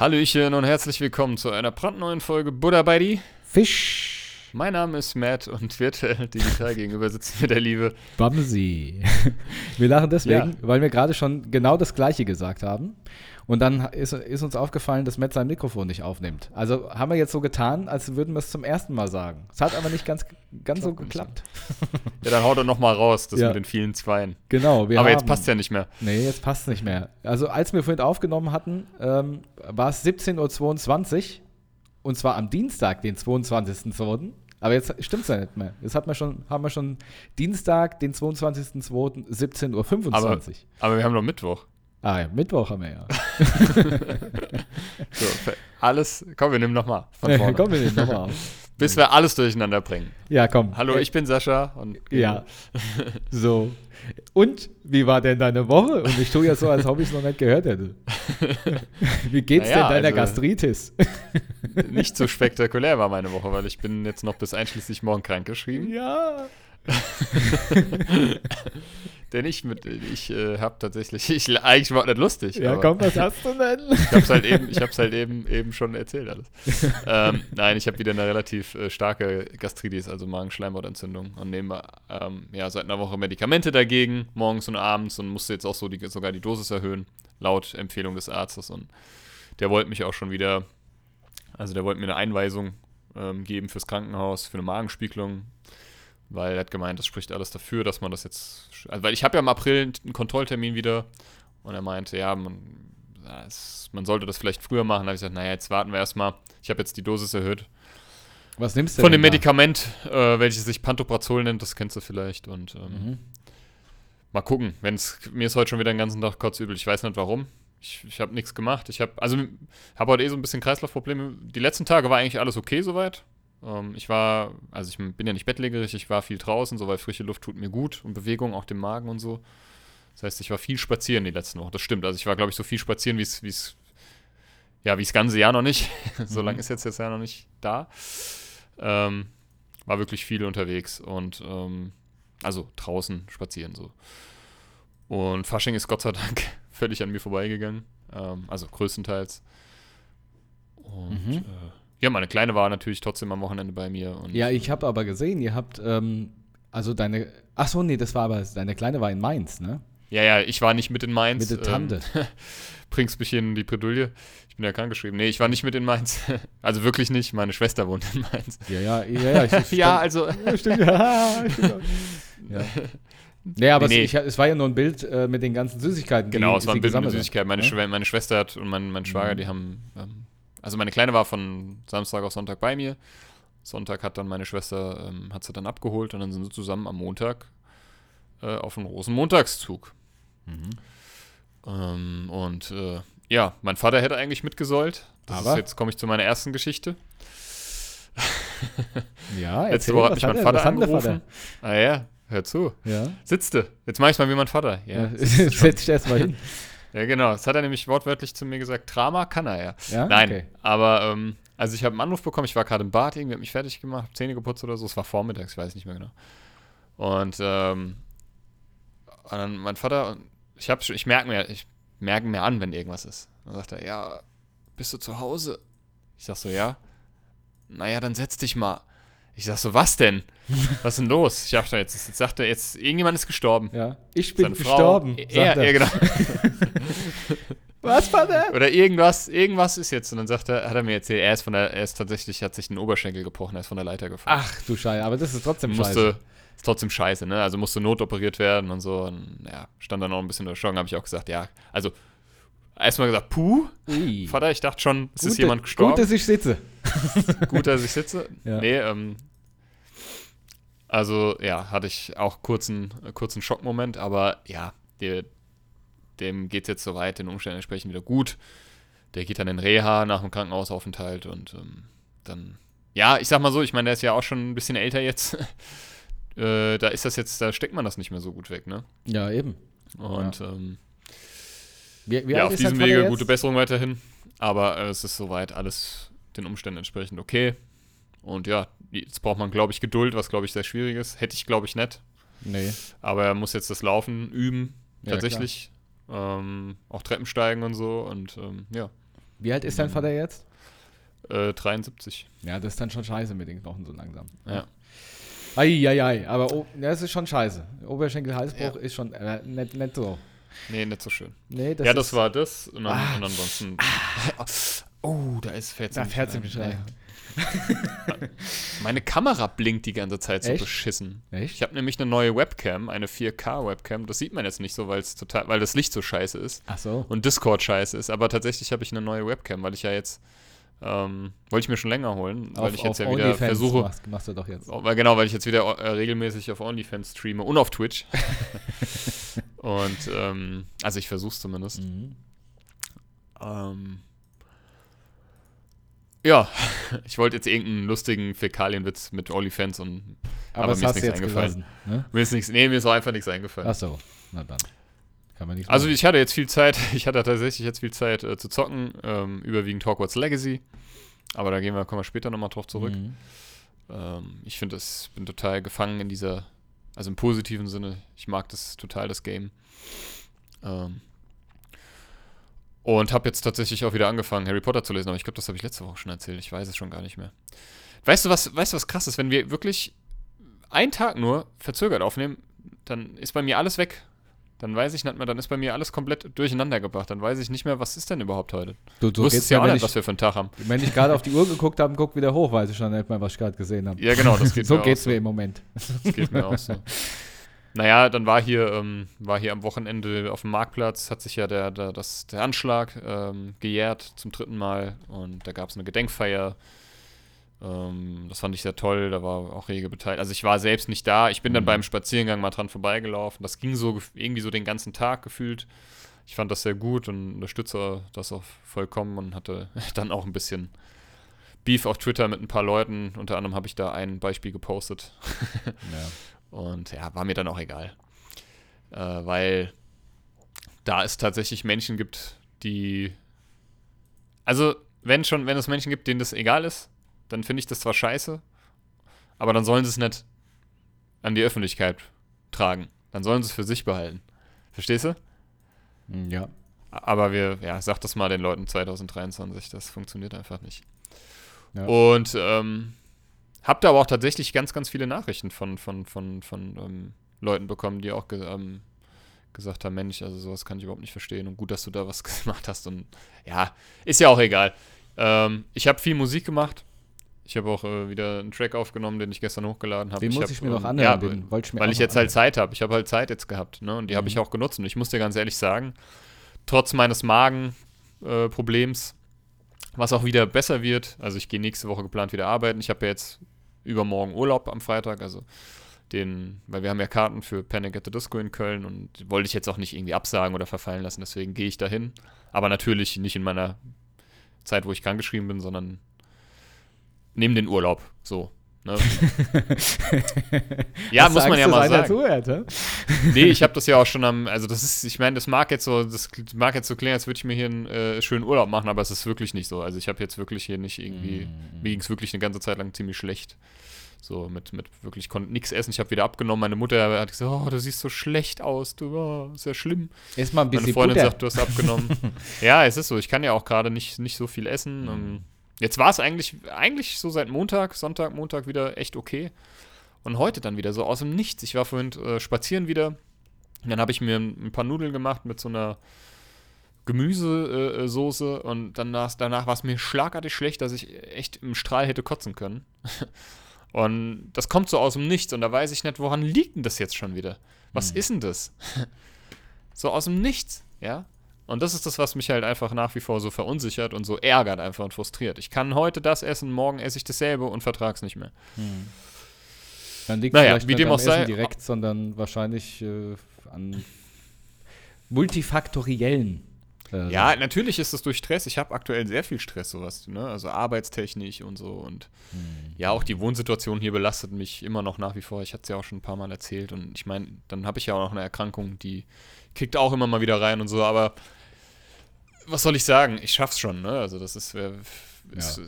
Hallöchen und herzlich willkommen zu einer brandneuen Folge Buddha bei die Fisch. Mein Name ist Matt und virtuell digital gegenüber sitzt mir der liebe Bamsi. Wir lachen deswegen, Ja. weil wir gerade schon genau das Gleiche gesagt haben. Und dann ist, ist uns aufgefallen, dass Matt sein Mikrofon nicht aufnimmt. Also haben wir jetzt so getan, als würden wir es zum ersten Mal sagen. Es hat aber nicht ganz, ganz so geklappt. Ja, dann haut er nochmal raus, das Ja. mit den vielen Zweien. Genau. Wir Aber haben, jetzt passt ja nicht mehr. Nee, jetzt passt es nicht mehr. Also als wir vorhin aufgenommen hatten, ähm, war es 17.22 Uhr. Und zwar am Dienstag, den 22.02. Aber jetzt stimmt es ja nicht mehr. Jetzt hat man schon, haben wir schon Dienstag, den 22.02. 17.25 Aber, Uhr. aber wir haben noch Mittwoch. Ah ja, Mittwoch haben wir ja. So, alles, komm, wir nehmen nochmal komm, wir nehmen nochmal. Bis wir alles durcheinander bringen. Ja, komm. Hallo, Äh, ich bin Sascha und Ja. So. Und wie war denn deine Woche? Und ich tue ja so, als ob ich es noch nicht gehört hätte. Wie geht's Naja, denn deiner also- Gastritis? nicht so spektakulär war meine Woche, weil ich bin jetzt noch bis einschließlich morgen krank geschrieben. ja. Denn ich mit, ich äh, habe tatsächlich, ich eigentlich war nicht lustig. Ja, komm, was hast du denn? Ich hab's halt eben, ich hab's halt eben, eben schon erzählt alles. ähm, nein, ich habe wieder eine relativ äh, starke Gastritis, also Magenschleimhautentzündung und nehme ähm, ja seit einer Woche Medikamente dagegen, morgens und abends und musste jetzt auch so die, sogar die Dosis erhöhen, laut Empfehlung des Arztes und der wollte mich auch schon wieder, also der wollte mir eine Einweisung ähm, geben fürs Krankenhaus, für eine Magenspiegelung, weil er hat gemeint, das spricht alles dafür, dass man das jetzt, also weil ich habe ja im April einen Kontrolltermin wieder und er meinte, ja, man, ja, es, man sollte das vielleicht früher machen. Da habe ich gesagt, naja, jetzt warten wir erstmal. Ich habe jetzt die Dosis erhöht. Was nimmst du Von denn dem da? Medikament, äh, welches sich Pantoprazol nennt, das kennst du vielleicht. Und ähm, Mhm. mal gucken. Wenn's, mir ist heute schon wieder den ganzen Tag kotzübel. Ich weiß nicht warum. Ich, ich habe nichts gemacht. Ich habe also habe heute eh so ein bisschen Kreislaufprobleme. Die letzten Tage war eigentlich alles okay soweit. Ähm, ich war, also ich bin ja nicht bettlägerig, ich war viel draußen, so weil frische Luft tut mir gut und Bewegung, auch dem Magen und so. Das heißt, ich war viel spazieren die letzten Wochen. Das stimmt. Also ich war, glaube ich, so viel spazieren, wie es, wie es, ja, wie das ganze Jahr noch nicht. so Mhm. lange ist jetzt das Jahr noch nicht da. Ähm, war wirklich viel unterwegs und ähm, also draußen spazieren so. Und Fasching ist Gott sei Dank völlig an mir vorbeigegangen. Ähm, also größtenteils. Und Mhm. äh, ja, meine Kleine war natürlich trotzdem am Wochenende bei mir. Ja, ich habe aber gesehen, ihr habt, ähm, also deine, ach so, nee, das war aber, deine Kleine war in Mainz, ne? ja, ja, ich war nicht mit in Mainz. Mit der Tante. Ähm, bringst mich in die Bredouille. Ich bin ja krankgeschrieben. Nee, ich war nicht mit in Mainz. Also wirklich nicht. Meine Schwester wohnt in Mainz. Ja, ja, ja, ja. Ich, ja, also. Ja, stimmt. Ja, stimmt. ja. Nee, aber Nee, nee. Es, ich, es war ja nur ein Bild äh, mit den ganzen Süßigkeiten. Genau, die es war ein Bild mit gesammelt hat. Süßigkeit. Meine, Ja? Schwe meine Schwester hat und mein, mein Schwager, Mhm. die haben. Ähm, also meine Kleine war von Samstag auf Sonntag bei mir. Sonntag hat dann meine Schwester, ähm, hat sie dann abgeholt und dann sind sie zusammen am Montag äh, auf einen großen Montagszug. Mhm. Ähm, und äh, ja, mein Vater hätte eigentlich mitgesollt. Aber? ist, jetzt komme ich zu meiner ersten Geschichte. Ja, Letzte erzähl, Woche hat mich mein er- Vater angerufen. Ah ja, hör zu. Ja, Sitzte. Jetzt mach ich's mal wie mein Vater. Ja, ja. setz dich erst mal hin. ja genau. Das hat er nämlich wortwörtlich zu mir gesagt. Drama kann er ja. Ja? Nein, Okay. aber ähm, also ich habe einen Anruf bekommen, ich war gerade im Bad, irgendwie habe mich fertig gemacht, hab Zähne geputzt oder so, es war vormittags, ich weiß nicht mehr genau. Und, ähm, und dann mein Vater, ich habe ich merke mir, ich merke mir an, wenn irgendwas ist. Dann sagt er, ja, bist du zu Hause? Ich sag so, ja. Naja, dann setz dich mal. Ich sag so, was denn? Was ist denn los? Ich dachte, jetzt, jetzt sagt er, jetzt, irgendjemand ist gestorben. Ja. Ich bin Seine Frau- gestorben. Er, sagt er. er, genau. Was war der? Oder irgendwas, irgendwas ist jetzt. Und dann sagt er, hat er mir erzählt, er ist von der, er ist tatsächlich, hat sich den Oberschenkel gebrochen, er ist von der Leiter gefallen. Ach du Scheiße, aber das ist trotzdem musste, scheiße. ist trotzdem scheiße, ne? Also musste notoperiert werden und so. Und ja, stand dann auch ein bisschen unter Schock, habe ich auch gesagt, ja. Also, erstmal gesagt, puh, Ui. Vater, ich dachte schon, es ist Gut, jemand gestorben. Gut, dass ich sitze. Gut, dass ich sitze. Ja. Nee, ähm, also ja, hatte ich auch kurzen, kurzen Schockmoment, aber ja, der, dem geht es jetzt soweit, den Umständen entsprechend wieder gut. Der geht dann in Reha nach dem Krankenhausaufenthalt und ähm, dann, ja, ich sag mal so, ich meine, der ist ja auch schon ein bisschen älter jetzt. äh, da ist das jetzt, da steckt man das nicht mehr so gut weg, ne? Ja, eben. Und ähm, Wie, wie ja, auf diesem Wege gute Besserung weiterhin. Aber äh, es ist soweit alles den Umständen entsprechend okay. Und ja, jetzt braucht man, glaube ich, Geduld, was, glaube ich, sehr schwierig ist. Hätte ich, glaube ich, nicht. Nee. Aber er muss jetzt das Laufen üben, Ja, tatsächlich. ähm, auch Treppen steigen und so. Und ähm, ja, Wie alt ist dein Vater jetzt? Äh, 73. Ja, das ist dann schon scheiße mit den Knochen so langsam. Ja. Eieiei, aber oh, das ist schon scheiße. Oberschenkel-Halsbruch Ja. ist schon äh, nicht, nicht so. Nee, nicht so schön. Nee, das ja, das war das. Und, dann, Ah. und ansonsten. Oh, da ist fährt Da fährt sie mich rein. Meine Kamera blinkt die ganze Zeit so Echt? beschissen. Echt? Ich habe nämlich eine neue Webcam, eine 4K-Webcam. Das sieht man jetzt nicht so, weil es total, weil das Licht so scheiße ist Ach so. und Discord scheiße ist. Aber tatsächlich habe ich eine neue Webcam, weil ich ja jetzt ähm, wollte ich mir schon länger holen, weil ich jetzt ja wieder OnlyFans versuche, Machst, machst du doch jetzt. Oh, weil genau, weil ich jetzt wieder äh, regelmäßig auf OnlyFans streame und auf Twitch. und ähm, also ich versuche es zumindest. Mhm. Ähm, ja, ich wollte jetzt irgendeinen lustigen Fäkalienwitz mit OnlyFans und Aber, Aber mir ist nichts eingefallen. gelassen. Ne? mir ist nichts, nee, mir ist auch einfach nichts eingefallen. Ach so. Na dann. Kann man nichts Also machen. ich hatte jetzt viel Zeit, ich hatte tatsächlich jetzt viel Zeit äh, zu zocken, ähm, überwiegend Hogwarts Legacy. Aber da gehen wir, kommen wir später nochmal drauf zurück. Mhm. Ähm, ich finde das, bin total gefangen in dieser, also im positiven Sinne, ich mag das total, das Game. Ähm, und habe jetzt tatsächlich auch wieder angefangen, Harry Potter zu lesen, aber ich glaube, das habe ich letzte Woche schon erzählt, ich weiß es schon gar nicht mehr. Weißt du, was, weißt du, was krass ist? Wenn wir wirklich einen Tag nur verzögert aufnehmen, dann ist bei mir alles weg. Dann weiß ich nicht mehr, dann ist bei mir alles komplett durcheinander gebracht. Dann weiß ich nicht mehr, was ist denn überhaupt heute. Du, Du wusstest ja auch nicht, ich, was wir für einen Tag haben. wenn ich gerade auf die Uhr geguckt habe, guck wieder hoch, weiß ich schon nicht mehr, was ich gerade gesehen habe. Ja, genau, das geht so mir geht's auch so. mir im Moment. Das geht mir auch so. Naja, dann war hier, ähm, war hier am Wochenende auf dem Marktplatz, hat sich ja der, der, das, der Anschlag ähm, gejährt zum dritten Mal und da gab es eine Gedenkfeier. Ähm, das fand ich sehr toll, da war auch rege beteiligt. Also ich war selbst nicht da, ich bin dann Mhm. beim Spaziergang mal dran vorbeigelaufen. Das ging so irgendwie so den ganzen Tag gefühlt. Ich fand das sehr gut und unterstütze das auch vollkommen und hatte dann auch ein bisschen Beef auf Twitter mit ein paar Leuten. Unter anderem habe ich da ein Beispiel gepostet. Ja. Und ja, war mir dann auch egal. Äh, weil da es tatsächlich Menschen gibt, die. Also, wenn schon, wenn es Menschen gibt, denen das egal ist, dann finde ich das zwar scheiße, aber dann sollen sie es nicht an die Öffentlichkeit tragen. Dann sollen sie es für sich behalten. Verstehst du? Ja. Aber wir, ja, sag das mal den Leuten 2023, das funktioniert einfach nicht. Ja. Und ähm, hab da aber auch tatsächlich ganz, ganz viele Nachrichten von, von, von, von ähm, Leuten bekommen, die auch ge ähm, gesagt haben, Mensch, also sowas kann ich überhaupt nicht verstehen und gut, dass du da was gemacht hast und ja, ist ja auch egal. Ähm, ich habe viel Musik gemacht. Ich habe auch äh, wieder einen Track aufgenommen, den ich gestern hochgeladen habe. Den muss hab, ich mir noch ähm, anhören. Ja, den wollte ich mir weil ich jetzt halt anhören. Zeit habe. Ich habe halt Zeit jetzt gehabt, ne? Und die habe ich Mhm. auch genutzt. Und ich muss dir ganz ehrlich sagen, trotz meines Magenproblems, äh, was auch wieder besser wird, also ich gehe nächste Woche geplant wieder arbeiten. Ich habe ja jetzt übermorgen Urlaub am Freitag, also den, weil wir haben ja Karten für Panic at the Disco in Köln und wollte ich jetzt auch nicht irgendwie absagen oder verfallen lassen, deswegen gehe ich dahin. Aber natürlich nicht in meiner Zeit, wo ich krankgeschrieben bin, sondern neben den Urlaub. So. Ne? ja, muss man ja mal sagen. Zuhört, hä? Nee, ich habe das ja auch schon am, also das ist, ich meine, das mag jetzt so, das mag jetzt so klingen, als würde ich mir hier einen äh, schönen Urlaub machen, aber es ist wirklich nicht so. Also ich habe jetzt wirklich hier nicht irgendwie, Mhm. mir ging es wirklich eine ganze Zeit lang ziemlich schlecht. So mit, mit wirklich, konnte nichts essen. Ich habe wieder abgenommen. Meine Mutter hat gesagt, oh, du siehst so schlecht aus, du, oh, ist ja schlimm. Ist mal ein Meine bisschen Freundin Butter. sagt, du hast abgenommen. ja, es ist so. Ich kann ja auch gerade nicht, nicht so viel essen. Ähm, Jetzt war es eigentlich, eigentlich so seit Montag, Sonntag, Montag wieder echt okay. Und heute dann wieder so aus dem Nichts. Ich war vorhin äh, spazieren wieder. Und dann habe ich mir ein, paar Nudeln gemacht mit so einer Gemüsesoße. Äh, Soße. und danach, danach war es mir schlagartig schlecht, dass ich echt im Strahl hätte kotzen können. und das kommt so aus dem Nichts. Und da weiß ich nicht, woran liegt denn das jetzt schon wieder? Was Hm. ist denn das? so aus dem Nichts, ja? Und das ist das, was mich halt einfach nach wie vor so verunsichert und so ärgert einfach und frustriert. Ich kann heute das essen, morgen esse ich dasselbe und vertrag's nicht mehr. Hm. Dann liegt Naja, vielleicht wie nicht dem am auch sei- direkt, sondern wahrscheinlich äh, an multifaktoriellen. äh, Ja, natürlich ist es durch Stress. Ich habe aktuell sehr viel Stress, sowas, ne? Also arbeitstechnisch und so. Und Hm. ja, auch die Wohnsituation hier belastet mich immer noch nach wie vor. Ich hatte es ja auch schon ein paar Mal erzählt. Und ich meine, dann habe ich ja auch noch eine Erkrankung, die kickt auch immer mal wieder rein und so. Aber was soll ich sagen? Ich schaff's schon, ne? Also das ist, äh, ist Ja. äh,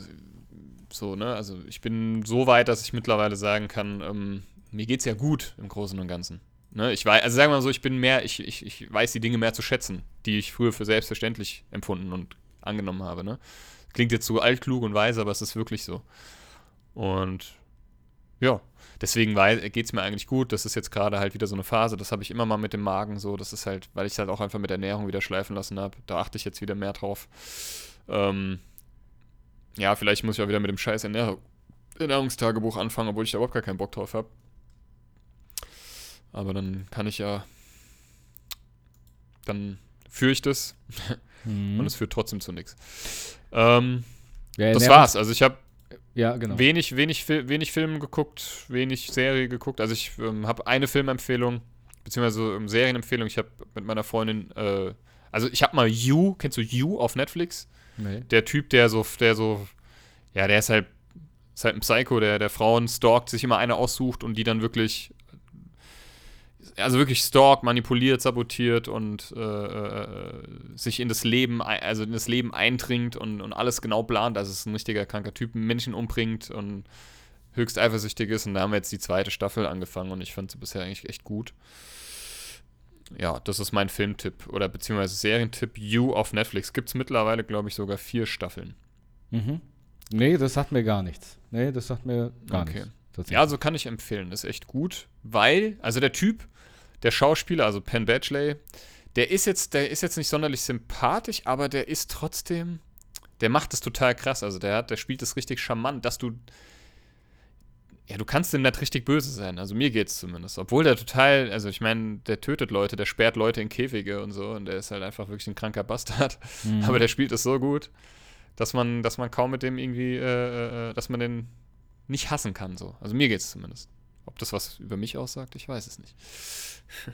so, ne? Also ich bin so weit, dass ich mittlerweile sagen kann, ähm, mir geht's ja gut im Großen und Ganzen. Ne, ich weiß, also sagen wir mal so, ich bin mehr, ich, ich, ich weiß die Dinge mehr zu schätzen, die ich früher für selbstverständlich empfunden und angenommen habe. Ne? Klingt jetzt so altklug und weise, aber es ist wirklich so. Und ja, deswegen geht es mir eigentlich gut. Das ist jetzt gerade halt wieder so eine Phase, das habe ich immer mal mit dem Magen so. Das ist halt, weil ich es halt auch einfach mit Ernährung wieder schleifen lassen habe. Da achte ich jetzt wieder mehr drauf. Ähm, ja, vielleicht muss ich auch wieder mit dem scheiß Ernähr Ernährungstagebuch anfangen, obwohl ich da überhaupt gar keinen Bock drauf habe. Aber dann kann ich ja. Dann führe ich das. Mhm. Und es führt trotzdem zu nichts. Ähm, ja, das war's. Also ich habe ja, genau. wenig, wenig, wenig Film geguckt, wenig Serie geguckt. Also ich ähm, habe eine Filmempfehlung, beziehungsweise ähm, Serienempfehlung. Ich habe mit meiner Freundin, äh, also ich habe mal You, kennst du You auf Netflix? Nee. Der Typ, der so, der so, ja, der ist halt, ist halt ein Psycho, der, der Frauen stalkt, sich immer eine aussucht und die dann wirklich also wirklich stalkt, manipuliert, sabotiert und äh, äh, sich in das Leben, also in das Leben eindringt und, und alles genau plant. Also es ist ein richtiger kranker Typ, Menschen umbringt und höchst eifersüchtig ist. Und da haben wir jetzt die zweite Staffel angefangen und ich fand sie bisher eigentlich echt gut. Ja, das ist mein Filmtipp oder beziehungsweise Serientipp. You auf Netflix gibt es mittlerweile, glaube ich, sogar vier Staffeln. Mhm. Nee, das sagt mir gar nichts. Nee, das sagt mir gar okay. nichts. Ja, so kann ich empfehlen. Ist echt gut, weil, also der Typ, der Schauspieler, also Penn Badgley, der ist jetzt, der ist jetzt nicht sonderlich sympathisch, aber der ist trotzdem, der macht es total krass. Also der hat, der spielt es richtig charmant, dass du, ja, du kannst dem nicht richtig böse sein. Also mir geht's zumindest. Obwohl der total, also ich meine, der tötet Leute, der sperrt Leute in Käfige und so und der ist halt einfach wirklich ein kranker Bastard. Mhm. Aber der spielt es so gut, dass man, dass man kaum mit dem irgendwie, äh, äh, dass man den nicht hassen kann. So. Also mir geht's zumindest. Ob das was über mich aussagt, ich weiß es nicht.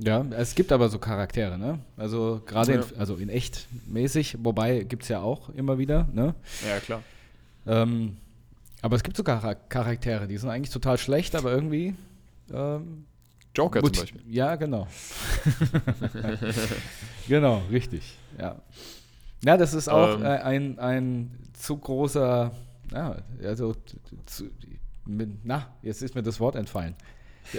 Ja, es gibt aber so Charaktere, ne? Also gerade ja. in, also in echt mäßig, wobei gibt es ja auch immer wieder, ne? Ja, klar. Ähm, aber es gibt so Charaktere, die sind eigentlich total schlecht, aber irgendwie. Ähm, Joker zum Beispiel. Ja, genau. genau, richtig. Ja. Ja, das ist auch ähm. Äh, ein, ein zu großer, ja, also zu, mit, na, jetzt ist mir das Wort entfallen.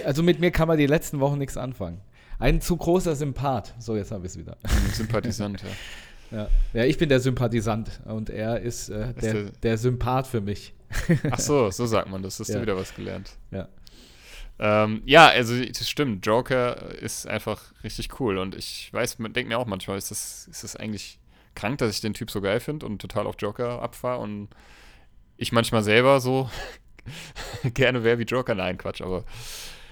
Also mit mir kann man die letzten Wochen nichts anfangen. Ein zu großer Sympath. So, jetzt habe ich es wieder. Sympathisant, ja. Ja. ja, ich bin der Sympathisant und er ist, äh, der, der, der, Sympath für mich. Ach so, so sagt man das. Hast ja. du wieder was gelernt. Ja. Ähm, ja, also das stimmt. Joker ist einfach richtig cool und ich weiß, man denkt mir auch manchmal, ist das, ist das eigentlich krank, dass ich den Typ so geil finde und total auf Joker abfahre und ich manchmal selber so gerne wäre wie Joker. Nein, Quatsch, aber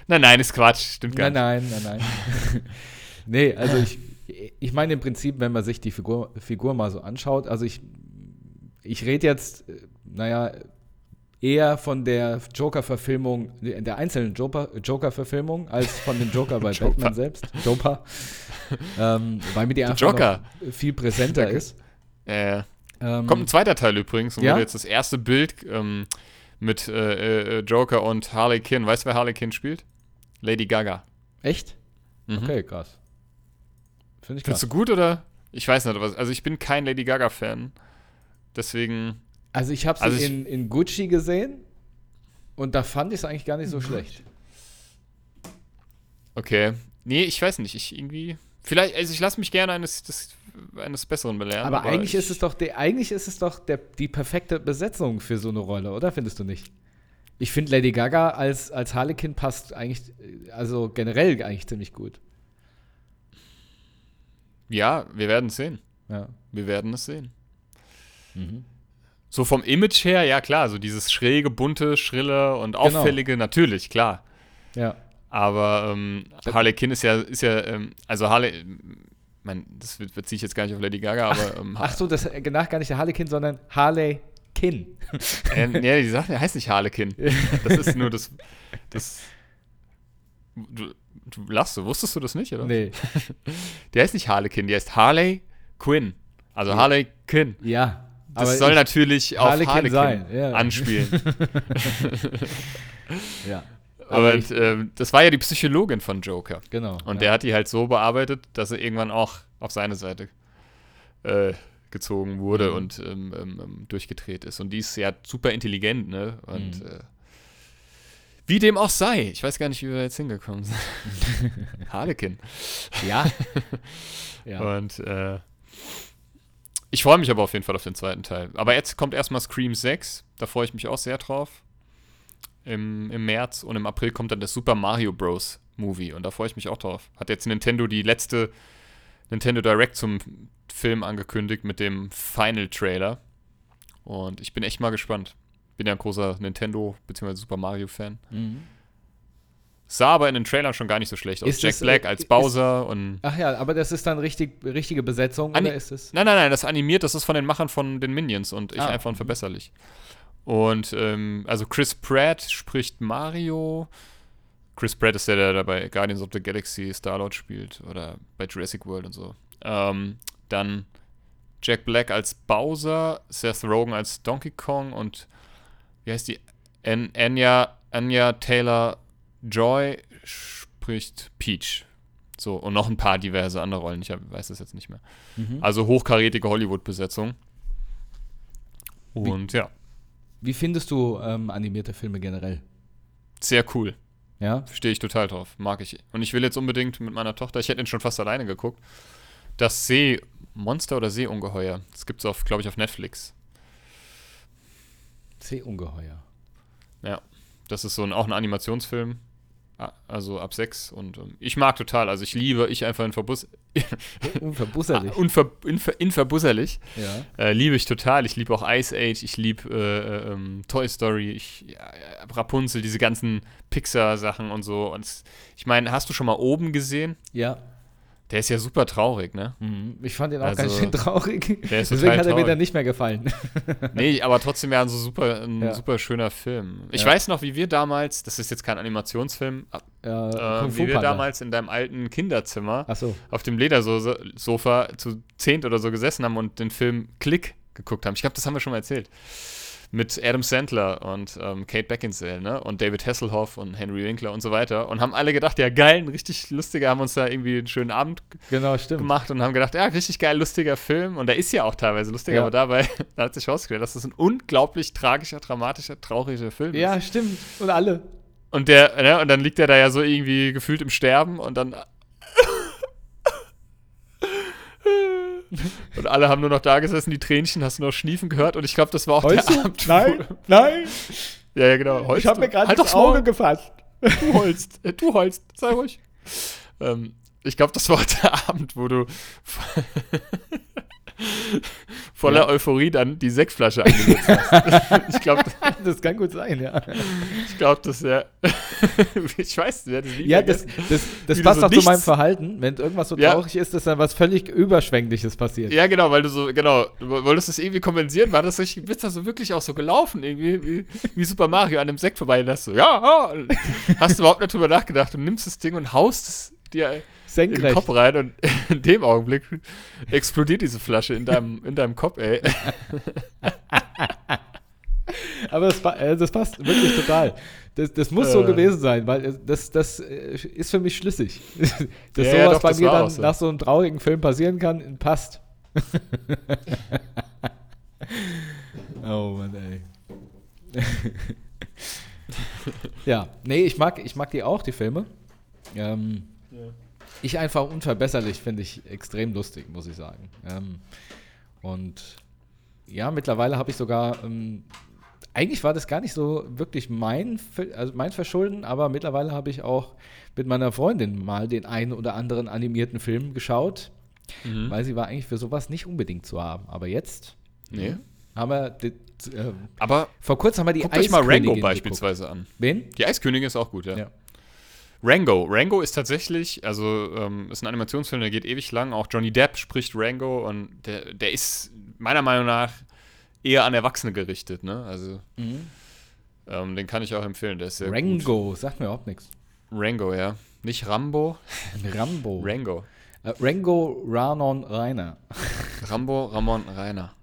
Nein, nein, ist Quatsch, stimmt gar nein, nicht. Nein, nein, nein, nee, also ich, ich meine im Prinzip, wenn man sich die Figur, Figur mal so anschaut, also ich, ich rede jetzt, naja, eher von der Joker-Verfilmung, der einzelnen Joker-Verfilmung, als von dem Joker bei Joker. Batman selbst. Joker. ähm, weil mir die einfach viel präsenter ist. Äh, ähm, Kommt ein zweiter Teil übrigens, und ja? jetzt das erste Bild ähm, mit äh, äh, Joker und Harley Quinn. Weißt du, wer Harley Quinn spielt? Lady Gaga. Echt? Mhm. Okay, krass. Finde ich krass. Findest du gut oder? Ich weiß nicht, was. Also ich bin kein Lady Gaga-Fan. Deswegen. Also ich habe sie also in, in Gucci gesehen und da fand ich es eigentlich gar nicht so schlecht. Okay. Nee, ich weiß nicht. Ich irgendwie. Vielleicht, also ich lasse mich gerne eines, des, eines Besseren belehren. Aber, aber eigentlich ist es doch, der, eigentlich ist es doch der, die perfekte Besetzung für so eine Rolle, oder findest du nicht? Ich finde, Lady Gaga als, als Harlequin passt eigentlich, also generell eigentlich ziemlich gut. Ja, wir werden es sehen. Ja. Wir werden es sehen. Mhm. So vom Image her, ja klar, so dieses schräge, bunte, schrille und genau. auffällige, genau. natürlich, klar. Ja. Aber ähm, Harley Quinn ist ja, ist ja, ähm, also Harley, mein, das beziehe ich jetzt gar nicht auf Lady Gaga, aber. Ach, ähm, ach so, das nach gar nicht der Harley Quinn, sondern Harley Kinn. äh, ja, die Sache heißt nicht Harlequin. Das ist nur das. das du, du lachst so, wusstest du das nicht, oder? Nee. Der heißt nicht Harlequin, der heißt Harley Quinn. Also Harley Quinn. Ja. Das soll natürlich auf Harlequin, Harlequin sein, ja. anspielen. ja. Aber und, ähm, das war ja die Psychologin von Joker. Genau. Und ja. der hat die halt so bearbeitet, dass er irgendwann auch auf seine Seite äh, gezogen wurde mhm. und ähm, ähm, ähm, durchgedreht ist. Und die ist ja super intelligent, ne? Und mhm. äh, wie dem auch sei. Ich weiß gar nicht, wie wir jetzt hingekommen sind. Harlekin. Ja. ja. Und äh, ich Ich freue mich aber auf jeden Fall auf den zweiten Teil. Aber jetzt kommt erstmal Scream 6. Da freue ich mich auch sehr drauf. Im, Im März und im April kommt dann das Super Mario Bros. Movie. Und da freue ich mich auch drauf. Hat jetzt Nintendo die letzte Nintendo Direct zum Film angekündigt mit dem Final Trailer. Und ich bin echt mal gespannt. Bin ja ein großer Nintendo bzw. Super Mario Fan. Mhm. Sah aber in den Trailern schon gar nicht so schlecht aus. Ist Jack das, Black äh, als ist- Bowser und. Ach ja, aber das ist dann richtig, richtige Besetzung Ani- oder ist es? Nein, nein, nein, das animiert, das ist von den Machern von den Minions und ich Ah, einfach mhm. Und ähm, also Chris Pratt spricht Mario. Chris Pratt ist der, der bei Guardians of the Galaxy Star-Lord spielt oder bei Jurassic World und so. Ähm, dann Jack Black als Bowser, Seth Rogen als Donkey Kong und wie heißt die? An Anya, Anya Taylor Joy spricht Peach. So, und noch ein paar diverse andere Rollen. Ich hab, weiß das jetzt nicht mehr. Mhm. Also hochkarätige Hollywood-Besetzung. Und ja, Wie findest du ähm, animierte Filme generell? sehr cool. Ja? Stehe ich total drauf. Mag ich. Und ich will jetzt unbedingt mit meiner Tochter, ich hätte ihn schon fast alleine geguckt, das Seemonster oder Seeungeheuer. Das gibt es, auf, glaube ich, auf Netflix. Seeungeheuer. Ja. Das ist so ein, auch ein Animationsfilm. Ah, Also ab sechs. Und ähm, ich mag total. Also ich liebe, ich einfach in Verbus. Unverbusserlich. Unver, inver, inverbusserlich. ja. Äh, liebe ich total. Ich liebe auch Ice Age, ich liebe äh, ähm, Toy Story, ich, ja, ja, Rapunzel, diese ganzen Pixar-Sachen und so. Und ich meine, hast du schon mal oben gesehen? Ja. Der ist ja super traurig, ne? Mhm. Ich fand ihn auch Also, ganz schön traurig. Deswegen hat er mir dann nicht mehr gefallen. Nee, aber trotzdem ja ein so super, ein Ja. super schöner Film. Ich Ja. weiß noch, wie wir damals, das ist jetzt kein Animationsfilm, Äh, äh, Kung Fu wie wir damals in deinem alten Kinderzimmer Achso. auf dem Ledersofa zu zehnt oder so gesessen haben und den Film Click geguckt haben. Ich glaube, das haben wir schon mal erzählt. Mit Adam Sandler und ähm, Kate Beckinsale, ne? Und David Hasselhoff und Henry Winkler und so weiter. Und haben alle gedacht, ja geil, ein richtig lustiger, haben uns da irgendwie einen schönen Abend Genau, stimmt. gemacht und haben gedacht, ja, richtig geil, lustiger Film. Und der ist ja auch teilweise lustig, Ja. aber dabei da hat sich rausgestellt, dass das ein unglaublich tragischer, dramatischer, trauriger Film ist. Ja, stimmt. Und alle. Und der, ne, und dann liegt er da ja so irgendwie gefühlt im Sterben und dann. Und alle haben nur noch da gesessen, die Tränchen, hast du noch Schniefen gehört und ich glaube, das war auch Heulst der du? Abend. Nein, nein. Ja, ja, genau. Heulst ich habe mir gerade halt das. Auge gefasst. Du heulst. Äh, Du heulst. Sei ruhig. Ähm, ich glaube, das war der Abend, wo du voller Ja. Euphorie dann die Sektflasche angesetzt hast. ich glaube, Das kann gut sein, ja. ich glaub, das ja. ich weiß, du das nie Ja, das, vergessen. das, das passt so auch zu meinem nichts- Verhalten. Wenn irgendwas so Ja. traurig ist, dass dann was völlig Überschwängliches passiert. Ja, genau, weil du so, genau, du wolltest das irgendwie kompensieren, war das richtig, bist da so wirklich auch so gelaufen, irgendwie, wie, wie Super Mario an einem Sekt vorbei, und hast so, ja, ja, hast du überhaupt nicht drüber nachgedacht und nimmst das Ding und haust es dir in den Senkrecht. Kopf rein und in dem Augenblick explodiert diese Flasche in deinem, in deinem Kopf, ey. Aber das, äh, das passt wirklich total. Das, das muss so Äh. gewesen sein, weil äh, das, das äh, ist für mich schlüssig. Dass Ja, ja, sowas doch, bei das mir dann so. nach so einem traurigen Film passieren kann, passt. oh Mann, ey. ja, nee, ich mag, ich mag die auch, die Filme. Ähm, Ich einfach unverbesserlich finde ich extrem lustig, muss ich sagen. Ähm, und ja, mittlerweile habe ich sogar, ähm, eigentlich war das gar nicht so wirklich mein, also mein Verschulden, aber mittlerweile habe ich auch mit meiner Freundin mal den einen oder anderen animierten Film geschaut, Mhm. weil sie war eigentlich für sowas nicht unbedingt zu haben. Aber jetzt Nee. haben wir, die, ähm, Aber vor kurzem haben wir die guckt euch mal Rango Eiskönigin beispielsweise an. geguckt. Wen? Die Eiskönigin ist auch gut, ja. Ja. Rango. Rango ist tatsächlich, also ähm, ist ein Animationsfilm, der geht ewig lang. Auch Johnny Depp spricht Rango und der, der ist meiner Meinung nach eher an Erwachsene gerichtet, ne? Also ähm, den kann ich auch empfehlen. Der ist sehr gut. Rango, sagt mir überhaupt nichts. Rango, ja. Nicht Rambo, Rambo. Rango. Äh, Rango Ranon Rainer. Rambo, Ramon, Rainer.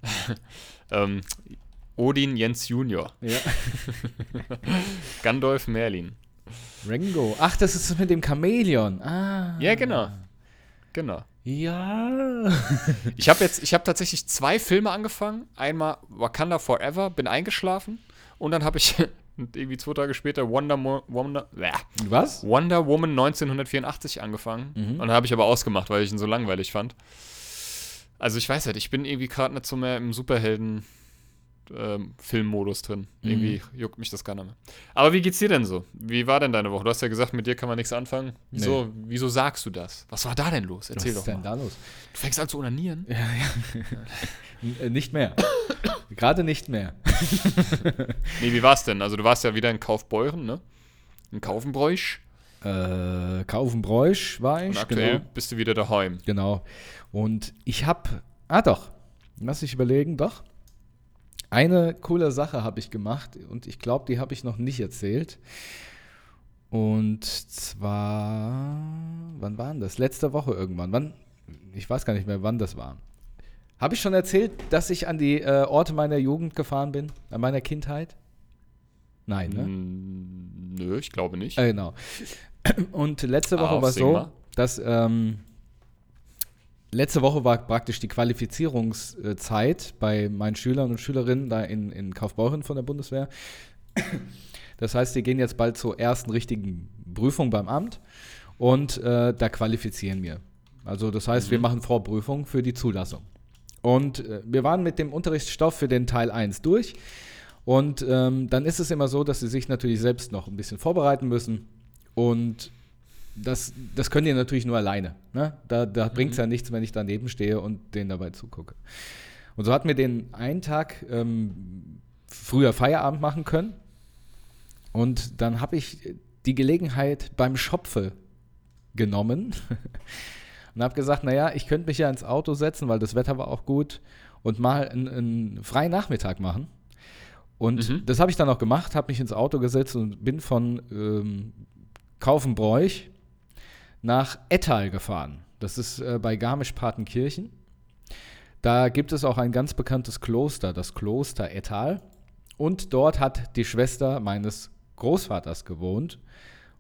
ähm, Odin Jens Junior. Ja. Gandalf Merlin. Rango. Ach, das ist das mit dem Chamäleon. Ah. Ja, genau. Genau. Ja. Ich habe jetzt, ich habe tatsächlich zwei Filme angefangen. Einmal Wakanda Forever, bin eingeschlafen und dann habe ich irgendwie zwei Tage später Wonder, Mo Wonder, bäh, Was? Wonder Woman 1984 angefangen. Mhm. Und dann habe ich aber ausgemacht, weil ich ihn so langweilig fand. Also ich weiß halt, ich bin irgendwie gerade nicht so mehr im Superhelden ähm, Filmmodus drin. Mhm. Irgendwie juckt mich das gar nicht mehr. Aber wie geht's dir denn so? Wie war denn deine Woche? Du hast ja gesagt, mit dir kann man nichts anfangen. Wieso, wieso sagst du das? Was war da denn los? Erzähl Was doch ist denn mal. da los? Du fängst an zu onanieren? Ja, ja. Äh, nicht mehr. Gerade nicht mehr. Nee, wie war's denn? Also du warst ja wieder in Kaufbeuren, ne? In Kaufenbräuch. Äh, Kaufenbräuch war ich. Und aktuell Genau. bist du wieder daheim. genau. Und ich habe, ah doch, lass ich überlegen, doch. Eine coole Sache habe ich gemacht und ich glaube, die habe ich noch nicht erzählt. Und zwar, wann war denn das? Letzte Woche irgendwann. Wann? Ich weiß gar nicht mehr, wann das war. Habe ich schon erzählt, dass ich an die äh, Orte meiner Jugend gefahren bin? An meiner Kindheit? Nein, ne? Mm, Nö, ich glaube nicht. Äh, genau. Und letzte Woche Auf, war es so, dass ähm, letzte Woche war praktisch die Qualifizierungszeit bei meinen Schülern und Schülerinnen da in, in Kaufbeuren von der Bundeswehr. Das heißt, die gehen jetzt bald zur ersten richtigen Prüfung beim Amt und äh, da qualifizieren wir. Also das heißt, wir machen Vorprüfung für die Zulassung. Und äh, wir waren mit dem Unterrichtsstoff für den Teil 1 durch. Und ähm, dann ist es immer so, dass sie sich natürlich selbst noch ein bisschen vorbereiten müssen. Und das, das können die natürlich nur alleine. Ne? Da, da bringt es ja nichts, wenn ich daneben stehe und denen dabei zugucke. Und so hatten wir den einen Tag ähm, früher Feierabend machen können. Und dann habe ich die Gelegenheit beim Schopfe genommen und habe gesagt, naja, ich könnte mich ja ins Auto setzen, weil das Wetter war auch gut und mal einen, einen freien Nachmittag machen. Und Mhm. das habe ich dann auch gemacht, habe mich ins Auto gesetzt und bin von ähm, Kaufenbräuch nach Ettal gefahren. Das ist äh, bei Garmisch-Partenkirchen. Da gibt es auch ein ganz bekanntes Kloster, das Kloster Ettal. Und dort hat die Schwester meines Großvaters gewohnt.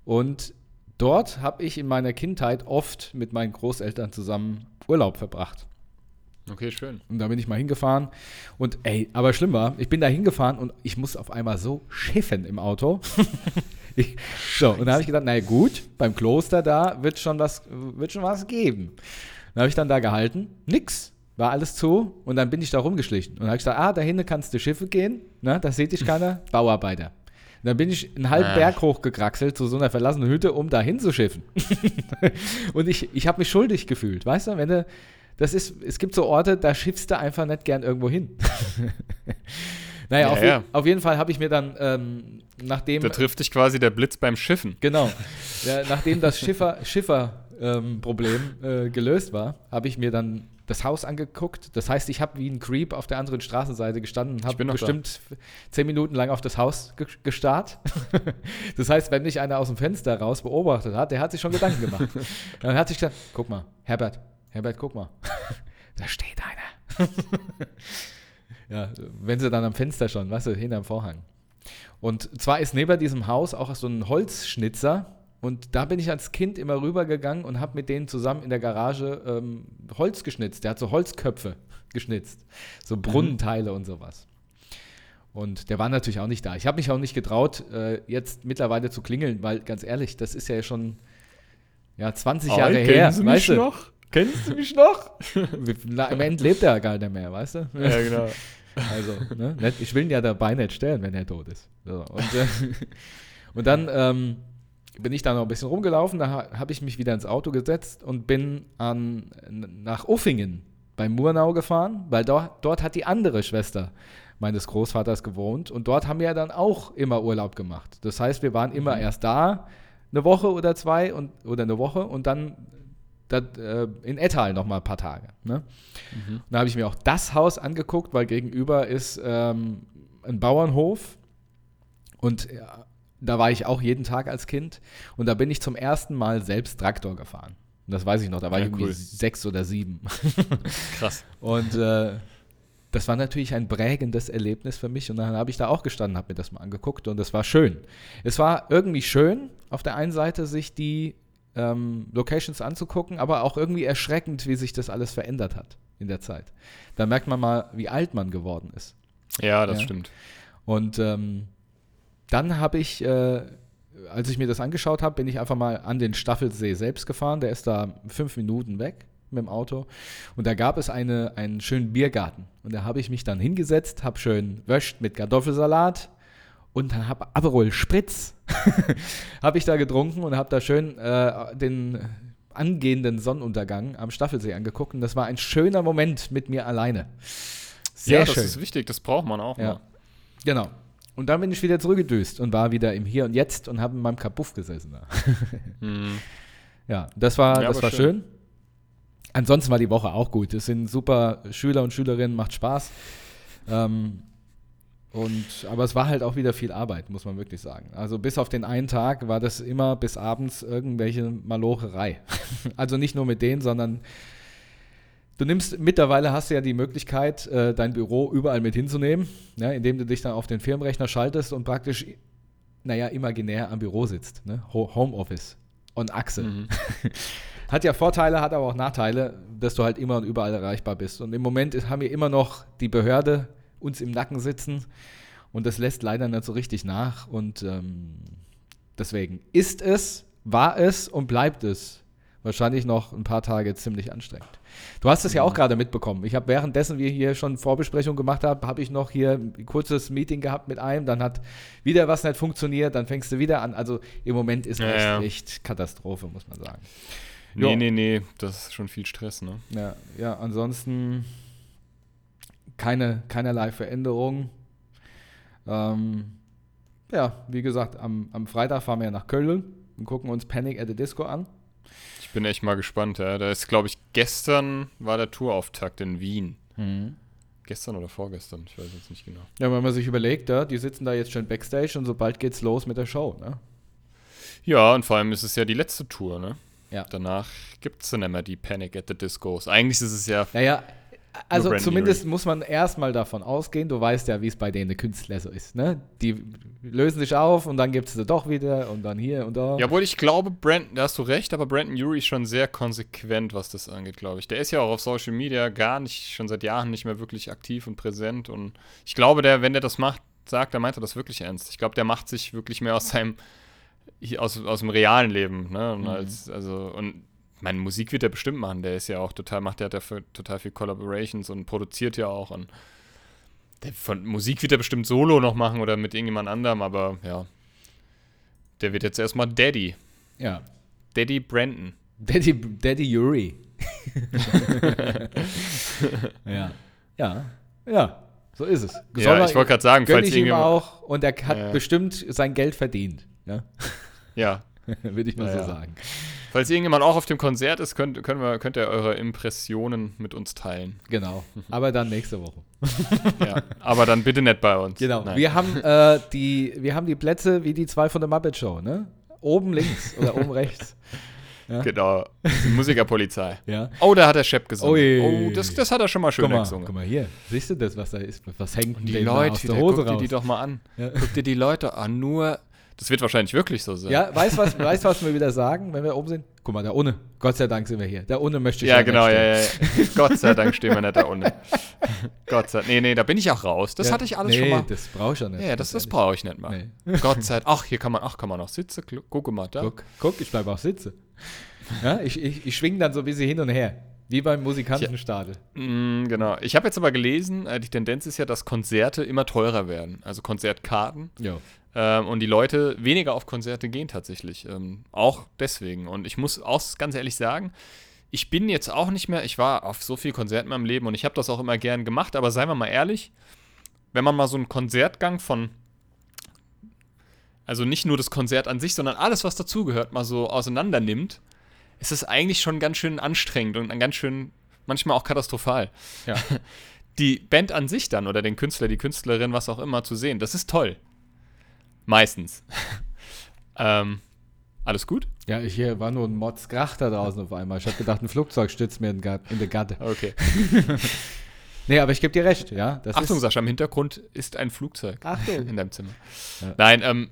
Und dort habe ich in meiner Kindheit oft mit meinen Großeltern zusammen Urlaub verbracht. Okay, schön. Und da bin ich mal hingefahren. Und ey, aber schlimm war, ich bin da hingefahren und ich muss auf einmal so schiffen im Auto. ich, so, und da habe ich gedacht, naja gut, beim Kloster da wird schon was, wird schon was geben. Dann habe ich dann da gehalten, nix, war alles zu und dann bin ich da rumgeschlichen. Und dann habe ich gesagt, ah, da hinten kannst du Schiffe gehen, ne, da sieht dich keiner, Bauarbeiter. Und dann bin ich einen halben. Berg hochgekraxelt zu so einer verlassenen Hütte, um da hinzuschiffen. und ich, ich habe mich schuldig gefühlt, weißt du, wenn du, das ist, es gibt so Orte, da schiffst du einfach nicht gern irgendwo hin. naja, Ja, auf, ja. Auf jeden Fall habe ich mir dann, ähm, nachdem, Da trifft dich quasi der Blitz beim Schiffen. genau, ja, nachdem das Schiffer, Schiffer-Problem äh, gelöst war, habe ich mir dann das Haus angeguckt. Das heißt, ich habe wie ein Creep auf der anderen Straßenseite gestanden und habe noch da. bestimmt zehn Minuten lang auf das Haus ge gestarrt. das heißt, wenn mich einer aus dem Fenster raus beobachtet hat, der hat sich schon Gedanken gemacht. Dann hat sich gesagt, guck mal, Herbert, Herbert, guck mal, da steht einer. Ja, wenn sie dann am Fenster schon, weißt du, hinterm Vorhang. Und zwar ist neben diesem Haus auch so ein Holzschnitzer. Und da bin ich als Kind immer rübergegangen und habe mit denen zusammen in der Garage ähm, Holz geschnitzt. Der hat so Holzköpfe geschnitzt. So Brunnenteile und sowas. Und der war natürlich auch nicht da. Ich habe mich auch nicht getraut, äh, jetzt mittlerweile zu klingeln, weil ganz ehrlich, das ist ja schon ja, 20 Hi, Jahre her. Sie mich weißt du? noch? Kennst du mich noch? Im Ende lebt er gar nicht mehr, weißt du? Ja, genau. Also, ne? ich will ihn ja dabei nicht stellen, wenn er tot ist. So, und, äh, und dann ähm, bin ich da noch ein bisschen rumgelaufen, da ha- habe ich mich wieder ins Auto gesetzt und bin an, nach Uffingen bei Murnau gefahren, weil dort, dort hat die andere Schwester meines Großvaters gewohnt und dort haben wir dann auch immer Urlaub gemacht. Das heißt, wir waren immer erst da eine Woche oder zwei und, oder eine Woche und dann da, äh, in Ettal noch mal ein paar Tage. Ne? Und da habe ich mir auch das Haus angeguckt, weil gegenüber ist ähm, ein Bauernhof und ja, da war ich auch jeden Tag als Kind und da bin ich zum ersten Mal selbst Traktor gefahren. Und das weiß ich noch, da war Ja, ich irgendwie cool. sechs oder sieben. Krass. Und äh, das war natürlich ein prägendes Erlebnis für mich. Und dann habe ich da auch gestanden, habe mir das mal angeguckt und es war schön. Es war irgendwie schön, auf der einen Seite sich die ähm, Locations anzugucken, aber auch irgendwie erschreckend, wie sich das alles verändert hat in der Zeit. Da merkt man mal, wie alt man geworden ist. Ja, das Ja. stimmt. Und ähm, dann habe ich, äh, als ich mir das angeschaut habe, bin ich einfach mal an den Staffelsee selbst gefahren. Der ist da fünf Minuten weg mit dem Auto. Und da gab es eine, einen schönen Biergarten. Und da habe ich mich dann hingesetzt, habe schön wäscht mit Kartoffelsalat und dann habe Aperol Spritz habe ich da getrunken und habe da schön äh, den angehenden Sonnenuntergang am Staffelsee angeguckt. Und das war ein schöner Moment mit mir alleine. Sehr ja, das schön. ist wichtig, das braucht man auch. Ja. Mal. Genau. Und dann bin ich wieder zurückgedüst und war wieder im Hier und Jetzt und habe in meinem Kapuff gesessen. hm. Ja, das war, ja, das war schön. schön. Ansonsten war die Woche auch gut. Es sind super Schüler und Schülerinnen, macht Spaß. Ähm, und, aber es war halt auch wieder viel Arbeit, muss man wirklich sagen. Also bis auf den einen Tag war das immer bis abends irgendwelche Malocherei. also nicht nur mit denen, sondern Du nimmst, mittlerweile hast du ja die Möglichkeit, äh, dein Büro überall mit hinzunehmen, ja, indem du dich dann auf den Firmenrechner schaltest und praktisch, naja, imaginär am Büro sitzt. Ne? Homeoffice und Achse. Mhm. hat ja Vorteile, hat aber auch Nachteile, dass du halt immer und überall erreichbar bist. Und im Moment haben wir immer noch die Behörde uns im Nacken sitzen und das lässt leider nicht so richtig nach. Und ähm, deswegen ist es, war es und bleibt es wahrscheinlich noch ein paar Tage ziemlich anstrengend. Du hast es ja auch mhm. gerade mitbekommen. Ich habe währenddessen wir hier schon Vorbesprechung gemacht haben, habe ich noch hier ein kurzes Meeting gehabt mit einem, dann hat wieder was nicht funktioniert, dann fängst du wieder an. Also im Moment ist ja, echt, ja. echt Katastrophe, muss man sagen. Nee, jo. nee, nee, das ist schon viel Stress, ne? Ja, ja ansonsten keine, keinerlei Veränderung. Ähm, ja, wie gesagt, am, am Freitag fahren wir nach Köln und gucken uns Panic at the Disco an bin echt mal gespannt, ja. Da ist, glaube ich, gestern war der Tourauftakt in Wien. Mhm. Gestern oder vorgestern, ich weiß jetzt nicht genau. Ja, wenn man sich überlegt, ja, die sitzen da jetzt schon Backstage und sobald geht's los mit der Show, ne? Ja, und vor allem ist es ja die letzte Tour, ne? Ja. Danach gibt es dann immer die Panic at the Discos. Eigentlich ist es ja. Naja, also zumindest Erie. muss man erstmal davon ausgehen, du weißt ja, wie es bei denen Künstler so ist, ne? Die lösen sich auf und dann gibt es sie doch wieder und dann hier und da. Ja, obwohl ich glaube, Brandon, da hast du recht, aber Brandon Urie ist schon sehr konsequent, was das angeht, glaube ich. Der ist ja auch auf Social Media gar nicht, schon seit Jahren nicht mehr wirklich aktiv und präsent und ich glaube, der, wenn der das macht, sagt, dann meint er das wirklich ernst. Ich glaube, der macht sich wirklich mehr aus seinem, aus, aus dem realen Leben, ne? Und mhm. als, also, und meine, Musik wird er bestimmt machen. Der ist ja auch total, macht der dafür total viel Collaborations und produziert ja auch. Und der, von Musik wird er bestimmt solo noch machen oder mit irgendjemand anderem, aber ja. Der wird jetzt erstmal Daddy. Ja. Daddy Brandon. Daddy, Daddy Yuri. ja. Ja. Ja. So ist es. Ja, ich wollte gerade sagen, falls ich ihm auch und er hat ja. bestimmt sein Geld verdient. Ja. Ja. Würde ich mal ja, so sagen. Falls irgendjemand auch auf dem Konzert ist, könnt, können wir, könnt ihr eure Impressionen mit uns teilen. Genau. Aber dann nächste Woche. ja, aber dann bitte nicht bei uns. Genau. Wir haben, äh, die, wir haben die Plätze wie die zwei von der Muppet Show, ne? Oben links oder oben rechts. Ja. Genau. Die Musikerpolizei. ja. Oh, da hat der Shep gesungen. Oh, oh das, das hat er schon mal schön gesungen. Guck mal hier. Siehst du das, was da ist? Was hängt denn die Leute, aus der Hose guck raus? dir die doch mal an. Ja. Guck dir die Leute an. Nur das wird wahrscheinlich wirklich so sein. Ja, weißt du, was, weißt, was wir wieder sagen, wenn wir oben sind? Guck mal, der Ohne. Gott sei Dank sind wir hier. Der Ohne möchte ich Ja, genau, ja, ja, ja. Gott sei Dank stehen wir nicht da Ohne. Gott sei Dank. Nee, nee, da bin ich auch raus. Das ja, hatte ich alles nee, schon mal. das brauche ich ja nicht. Ja, das, das brauche ich nicht mal. Nee. Gott sei Dank. Ach, hier kann man, ach, kann man auch sitzen. Guck mal da. Guck, guck ich bleibe auch sitzen. Ja, ich, ich, ich schwinge dann so ein bisschen hin und her. Wie beim musikalischen Stadel. Mm, genau. Ich habe jetzt aber gelesen, äh, die Tendenz ist ja, dass Konzerte immer teurer werden. Also Konzertkarten. Ja. Ähm, und die Leute weniger auf Konzerte gehen tatsächlich. Ähm, auch deswegen. Und ich muss auch ganz ehrlich sagen, ich bin jetzt auch nicht mehr, ich war auf so viel Konzerten in meinem Leben und ich habe das auch immer gern gemacht, aber seien wir mal ehrlich, wenn man mal so einen Konzertgang von, also nicht nur das Konzert an sich, sondern alles, was dazugehört, mal so auseinander nimmt, ist es eigentlich schon ganz schön anstrengend und ganz schön, manchmal auch katastrophal. Ja. Die Band an sich dann oder den Künstler, die Künstlerin, was auch immer zu sehen, das ist toll. Meistens. ähm, alles gut? Ja, ich hier war nur ein Modskrach da draußen auf einmal. Ich habe gedacht, ein Flugzeug stützt mir in, in der Gatte. Okay. nee, aber ich gebe dir recht, ja. Achtung, Sascha, im Hintergrund ist ein Flugzeug Achtung. in deinem Zimmer. Ja. Nein, ähm,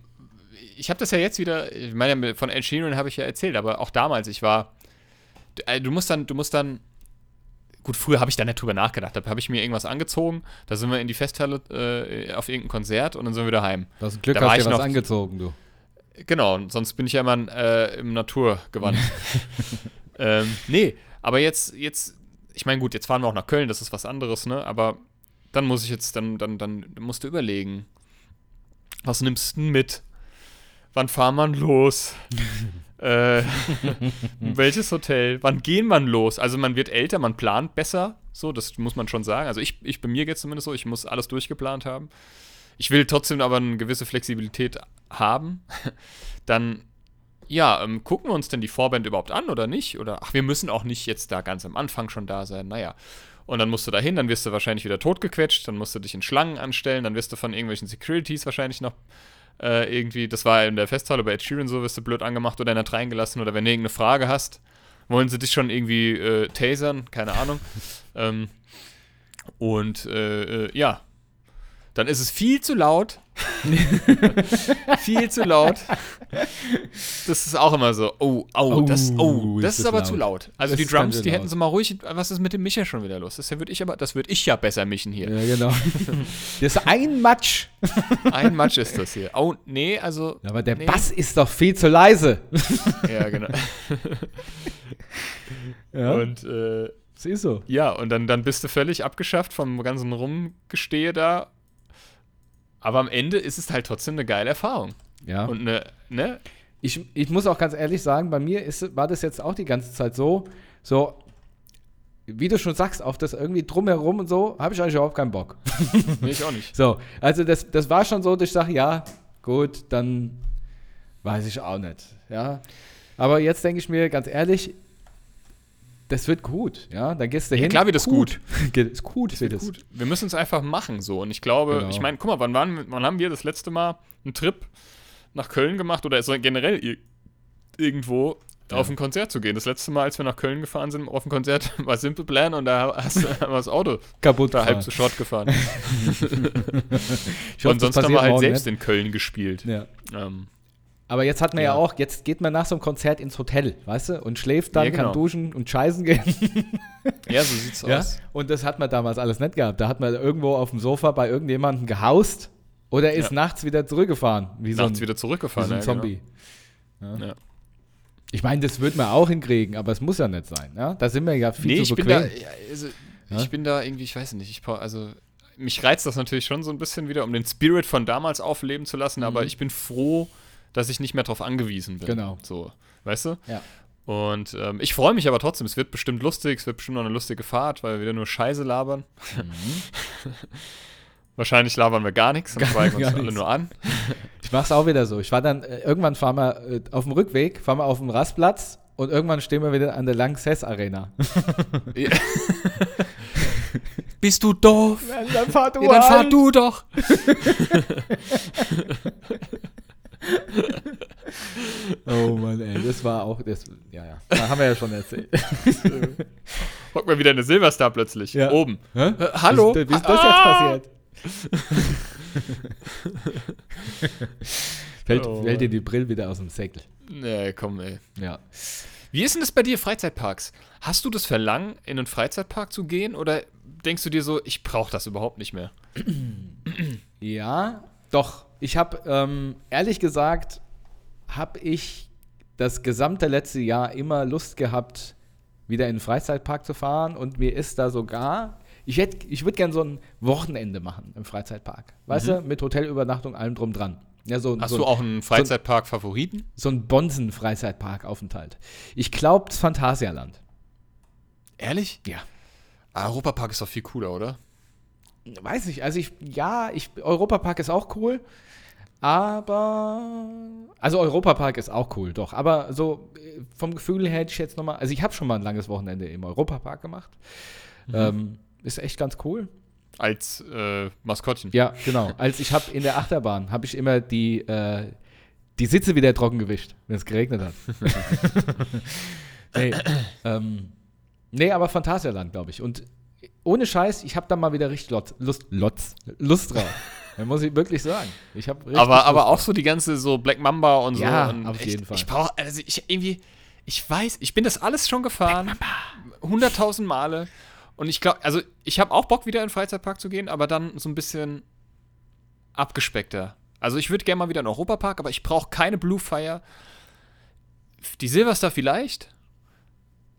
ich habe das ja jetzt wieder, ich meine, von Ed Sheeran habe ich ja erzählt, aber auch damals, ich war, äh, du musst dann, du musst dann Gut, früher habe ich da nicht drüber nachgedacht. Da habe ich mir irgendwas angezogen. Da sind wir in die Festhalle äh, auf irgendein Konzert und dann sind wir wieder heim. Du hast Glück, da hast dir was angezogen, du. Genau, sonst bin ich ja immer äh, im Naturgewand. ähm, nee, Aber jetzt, jetzt, ich meine, gut, jetzt fahren wir auch nach Köln, das ist was anderes, ne? Aber dann muss ich jetzt, dann, dann, dann musst du überlegen, was nimmst du denn mit? Wann fahren wir los? äh, welches Hotel? Wann gehen wir los? Also man wird älter, man plant besser, so, das muss man schon sagen. Also ich, ich bei mir geht es zumindest so, ich muss alles durchgeplant haben. Ich will trotzdem aber eine gewisse Flexibilität haben. Dann, ja, ähm, gucken wir uns denn die Vorband überhaupt an oder nicht? Oder, ach, wir müssen auch nicht jetzt da ganz am Anfang schon da sein. Naja. Und dann musst du da hin, dann wirst du wahrscheinlich wieder totgequetscht, dann musst du dich in Schlangen anstellen, dann wirst du von irgendwelchen Securities wahrscheinlich noch äh, irgendwie, das war in der Festhalle bei Ed Sheeran so, wirst du blöd angemacht oder nicht reingelassen oder wenn du irgendeine Frage hast, wollen sie dich schon irgendwie äh, tasern, keine Ahnung. ähm, und äh, äh, ja, dann ist es viel zu laut. viel zu laut. Das ist auch immer so, oh, oh, das, oh, das ist, ist aber laut. zu laut. Also das die Drums, die hätten sie mal ruhig, was ist mit dem Micha schon wieder los? Das würde ich aber, das würde ich ja besser mischen hier. Ja, genau. das ist ein Matsch. ein Matsch ist das hier. Oh, nee, also. Aber der nee. Bass ist doch viel zu leise. ja, genau. ja. Und, äh, das ist so. Ja, und dann, dann bist du völlig abgeschafft vom ganzen Rumgestehe da aber am Ende ist es halt trotzdem eine geile Erfahrung. Ja. Und eine, ne? Ich, ich muss auch ganz ehrlich sagen, bei mir ist, war das jetzt auch die ganze Zeit so, so, wie du schon sagst, auf das irgendwie drumherum und so, habe ich eigentlich überhaupt keinen Bock. nee, ich auch nicht. So, also das, das war schon so, dass ich sage, ja, gut, dann weiß ich auch nicht. Ja. Aber jetzt denke ich mir ganz ehrlich, das wird gut, ja. Dann gehst du hin. Ja, klar wird es gut. gut. ist gut, das wird es. Gut. Wir müssen es einfach machen so. Und ich glaube, genau. ich meine, guck mal, wann, waren, wann haben wir das letzte Mal einen Trip nach Köln gemacht oder so generell irgendwo ja. auf ein Konzert zu gehen. Das letzte Mal, als wir nach Köln gefahren sind, auf ein Konzert, war Simple Plan und da hast du das Auto kaputt da halb zu Short gefahren. und sonst haben wir halt selbst nicht. in Köln gespielt. Ja. Ähm, aber jetzt hat man ja. ja. auch, jetzt geht man nach so einem Konzert ins Hotel, weißt du, und schläft dann, ja, genau. kann duschen und scheißen gehen. ja, so sieht's ja? aus. Und das hat man damals alles nicht gehabt. Da hat man irgendwo auf dem Sofa bei irgendjemandem gehaust oder ist nachts wieder zurückgefahren. Wie nachts so ein, wieder zurückgefahren, wie so ein Zombie. Genau. Ich meine, das wird man auch hinkriegen, aber es muss ja nicht sein. Ja? Da sind wir ja viel nee, zu bequem. Ich bin, da, also, ich bin da irgendwie, ich weiß nicht, ich also mich reizt das natürlich schon so ein bisschen wieder, um den Spirit von damals aufleben zu lassen, mhm. aber ich bin froh, dass ich nicht mehr darauf angewiesen bin. Genau. So, weißt du? Ja. Und ähm, ich freue mich aber trotzdem. Es wird bestimmt lustig, es wird bestimmt noch eine lustige Fahrt, weil wir wieder nur Scheiße labern. Mhm. Wahrscheinlich labern wir gar nichts und schweigen uns alle nur an. Ich mach's auch wieder so. Ich war dann, äh, irgendwann fahren wir äh, auf dem Rückweg, fahren wir auf dem Rastplatz und irgendwann stehen wir wieder an der Lanxess Arena. Ja. Bist du doof? Ja, dann fahr du, ja, dann fahr halt. du doch. oh Mann, ey, das war auch, das, ja, ja, da haben wir ja schon erzählt. Hocken wir wieder eine Silverstar plötzlich, ja. oben. Äh, hallo? Wie, wie ist das ah! jetzt passiert? fällt, oh, fällt dir die Brille wieder aus dem Säckel. Nee, komm, ey. Ja. Wie ist denn das bei dir, Freizeitparks? Hast du das Verlangen, in einen Freizeitpark zu gehen oder denkst du dir so, ich brauche das überhaupt nicht mehr? ja, doch. Ich habe, ähm, ehrlich gesagt, habe ich das gesamte letzte Jahr immer Lust gehabt, wieder in den Freizeitpark zu fahren und mir ist da sogar, ich, ich würde gerne so ein Wochenende machen im Freizeitpark. Weißt mhm. du, mit Hotelübernachtung, allem drum dran. Ja, so, Hast so du auch einen Freizeitpark-Favoriten? So, so einen Bonsen-Freizeitpark-Aufenthalt. Ich glaube, das Phantasialand. Ehrlich? Ja. Europapark ist doch viel cooler, oder? Weiß ich, also ich, ja, ich, Europapark ist auch cool. Aber, also Europapark ist auch cool, doch. Aber so äh, vom Gefühl her hätte ich jetzt nochmal, also ich habe schon mal ein langes Wochenende im Europapark gemacht. Mhm. Ähm, ist echt ganz cool. Als äh, Maskottchen. Ja, genau. Als ich habe in der Achterbahn, habe ich immer die, äh, die Sitze wieder trocken gewischt, wenn es geregnet hat. nee, ähm, nee, aber Phantasialand, glaube ich. Und ohne Scheiß, ich habe da mal wieder richtig Lotz, Lust, Lotz, Lust drauf. Das muss ich wirklich sagen. Ich aber aber auch so die ganze so Black Mamba und so. Ja, und auf echt, jeden Fall. Ich brauche, also ich irgendwie, ich weiß, ich bin das alles schon gefahren. Hunderttausend Male. Und ich glaube, also ich habe auch Bock, wieder in den Freizeitpark zu gehen, aber dann so ein bisschen abgespeckter. Also ich würde gerne mal wieder in den Europapark, aber ich brauche keine Blue Fire. Die Silverstar vielleicht,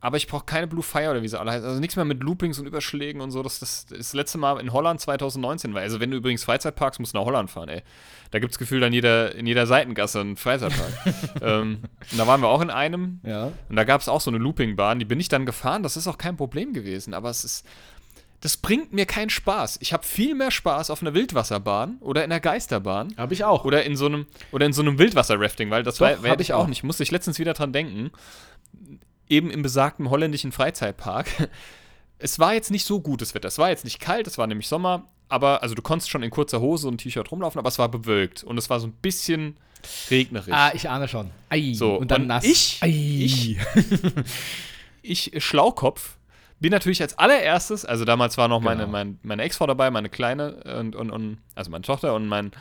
aber ich brauche keine Blue Fire oder wie sie alle heißen. Also nichts mehr mit Loopings und Überschlägen und so. Das, das, das letzte Mal in Holland 2019 war. Also wenn du übrigens Freizeitparks musst du nach Holland fahren, ey. Da gibt es gefühlt an jeder, in jeder Seitengasse einen Freizeitpark. ähm, und da waren wir auch in einem. Ja. Und da gab es auch so eine Loopingbahn. Die bin ich dann gefahren. Das ist auch kein Problem gewesen. Aber es ist, das bringt mir keinen Spaß. Ich habe viel mehr Spaß auf einer Wildwasserbahn oder in einer Geisterbahn. Habe ich auch. Oder in so einem, oder in so einem Wildwasser-Rafting, weil das hab ich auch. nicht. Musste ich letztens wieder dran denken. Eben im besagten holländischen Freizeitpark. Es war jetzt nicht so gutes Wetter. Es war jetzt nicht kalt, es war nämlich Sommer, aber, also du konntest schon in kurzer Hose und T-Shirt rumlaufen, aber es war bewölkt und es war so ein bisschen regnerisch. Ah, ich ahne schon. Ei. So, und dann und nass. ich- Ei. ich- ich, äh, Schlaukopf, bin natürlich als allererstes, also damals war noch meine, Genau. mein, meine Ex-Frau dabei, meine Kleine und, und, und, also meine Tochter und mein,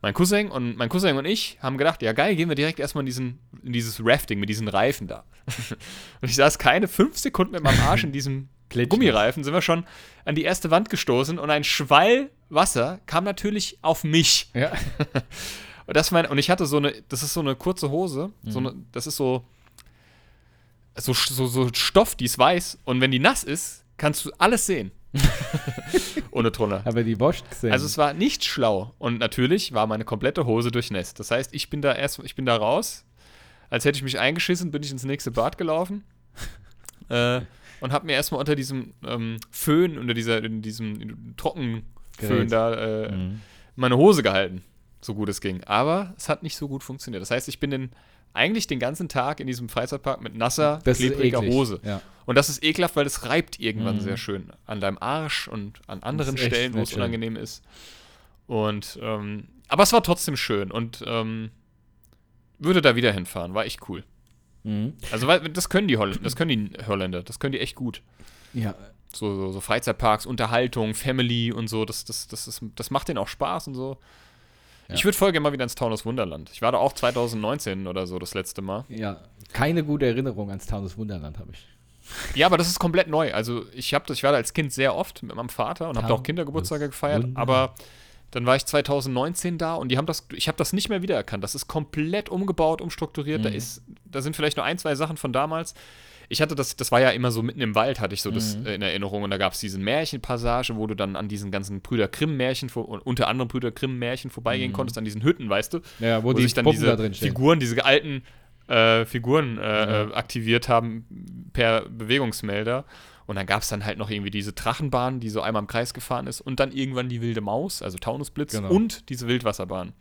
mein Cousin und mein Cousin und ich haben gedacht, ja geil, gehen wir direkt erstmal in, diesen, in dieses Rafting mit diesen Reifen da. und ich saß keine fünf Sekunden mit meinem Arsch in diesem. Gummireifen, sind wir schon an die erste Wand gestoßen und ein Schwall Wasser kam natürlich auf mich. Ja. Und das mein, und ich hatte so eine, das ist so eine kurze Hose, so eine, das ist so, so, so, so Stoff, die ist weiß. Und wenn die nass ist, kannst du alles sehen. Ohne Troller. Aber die Wurst gesehen. Also es war nicht schlau. Und natürlich war meine komplette Hose durchnässt. Das heißt, ich bin da erst, ich bin da raus, als hätte ich mich eingeschissen, bin ich ins nächste Bad gelaufen. äh, und habe mir erstmal unter diesem ähm, Föhn, unter dieser, in diesem Trockenföhn Gerät. da äh, Mhm. meine Hose gehalten, so gut es ging. Aber es hat nicht so gut funktioniert. Das heißt, ich bin den, eigentlich den ganzen Tag in diesem Freizeitpark mit nasser, Das klebriger. Hose. Ja. Und das ist ekelhaft, weil es reibt irgendwann Mhm. sehr schön an deinem Arsch und an anderen Stellen, wo es unangenehm ist. Und, ähm, aber es war trotzdem schön und ähm, würde da wieder hinfahren, war echt cool. Mhm. Also, weil das können die Holländer, das können die Holländer, das können die echt gut. Ja. So, so, so Freizeitparks, Unterhaltung, Family und so, das, das, das, ist, das macht denen auch Spaß und so. Ja. Ich würde voll gerne mal wieder ins Taunus Wunderland. Ich war da auch 2019 oder so das letzte Mal. Ja. Keine gute Erinnerung ans Taunus Wunderland habe ich. Ja, aber das ist komplett neu. Also ich habe das, ich war da als Kind sehr oft mit meinem Vater und habe da auch Kindergeburtstage gefeiert. Wunderland. Aber dann war ich 2019 da und die haben das, ich habe das nicht mehr wiedererkannt. Das ist komplett umgebaut, umstrukturiert. Da Mhm. ist, da sind vielleicht nur ein, zwei Sachen von damals. Ich hatte das, das war ja immer so mitten im Wald, hatte ich so das Mhm. äh, in Erinnerung. Und da gab es diese Märchenpassage, wo du dann an diesen ganzen Brüder Grimm-Märchen, vor- und unter anderem Brüder Grimm-Märchen vorbeigehen Mhm. konntest, an diesen Hütten, weißt du? Ja, wo, wo die sich dann Puppen diese. Figuren, diese alten äh, Figuren äh, äh, aktiviert haben per Bewegungsmelder. Und dann gab es dann halt noch irgendwie diese Drachenbahn, die so einmal im Kreis gefahren ist. Und dann irgendwann die wilde Maus, also Taunusblitz Genau. und diese Wildwasserbahn.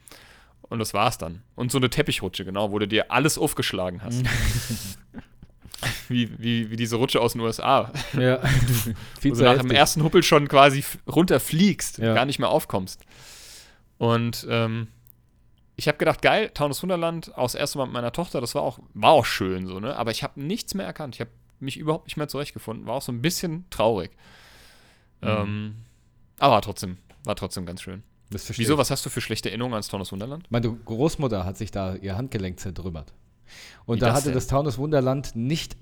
Und das war's dann. Und so eine Teppichrutsche, genau, wo du dir alles aufgeschlagen hast. wie, wie, wie diese Rutsche aus den USA. Ja. Viel du nach dem ersten Huppel schon quasi runterfliegst, Ja. gar nicht mehr aufkommst. Und ähm, ich habe gedacht, geil, Taunus Wunderland, auch das erste Mal mit meiner Tochter, das war auch, war auch schön so, ne? Aber ich habe nichts mehr erkannt. Ich habe mich überhaupt nicht mehr zurechtgefunden. War auch so ein bisschen traurig. Mhm. Ähm, aber trotzdem, war trotzdem ganz schön. Wieso, was hast du für schlechte Erinnerungen ans Taunus Wunderland? Meine Großmutter hat sich da ihr Handgelenk zertrümmert. Und Wie da das hatte denn? das Taunus Wunderland nicht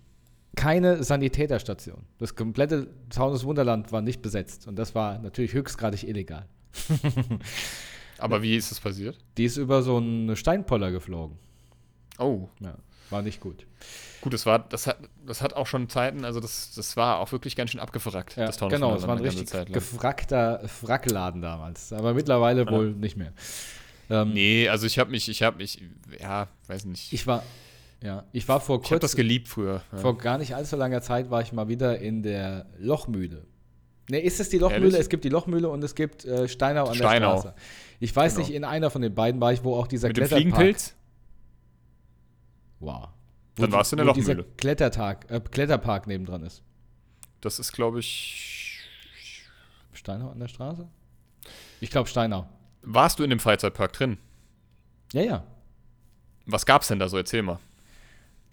keine Sanitäterstation. Das komplette Taunus Wunderland war nicht besetzt. Und das war natürlich höchstgradig illegal. Aber wie ist das passiert? Die ist über so einen Steinpoller geflogen. Oh, Ja, war nicht gut. gut, das war, das hat, das hat auch schon Zeiten, also das, das war auch wirklich ganz schön abgefrackt, Ja, das Taunus genau, es war ein richtig gefrackter Frackladen damals. Aber mittlerweile wohl nicht mehr. Ähm, Nee, also ich habe mich, ich habe mich, ja, weiß nicht. Ich war, ja, ich war vor Ich habe das kurzem, geliebt früher. Ja. vor gar nicht allzu langer Zeit war ich mal wieder in der Lochmühle. Ne, ist es die Lochmühle? Ehrlich? Es gibt die Lochmühle und es gibt äh, Steinau an Steinau. der Straße. Ich weiß Genau. nicht, in einer von den beiden war ich, wo auch dieser Mit dem Kletterpark. Fliegenpilz? Wow. Dann Wo warst du in der wo dieser Lochmühle. Klettertag, äh, Kletterpark nebendran ist. Das ist, glaube ich. Steinau an der Straße? Ich glaube Steinau. Warst du in dem Freizeitpark drin? Ja, ja. Was gab's denn da so? Erzähl mal.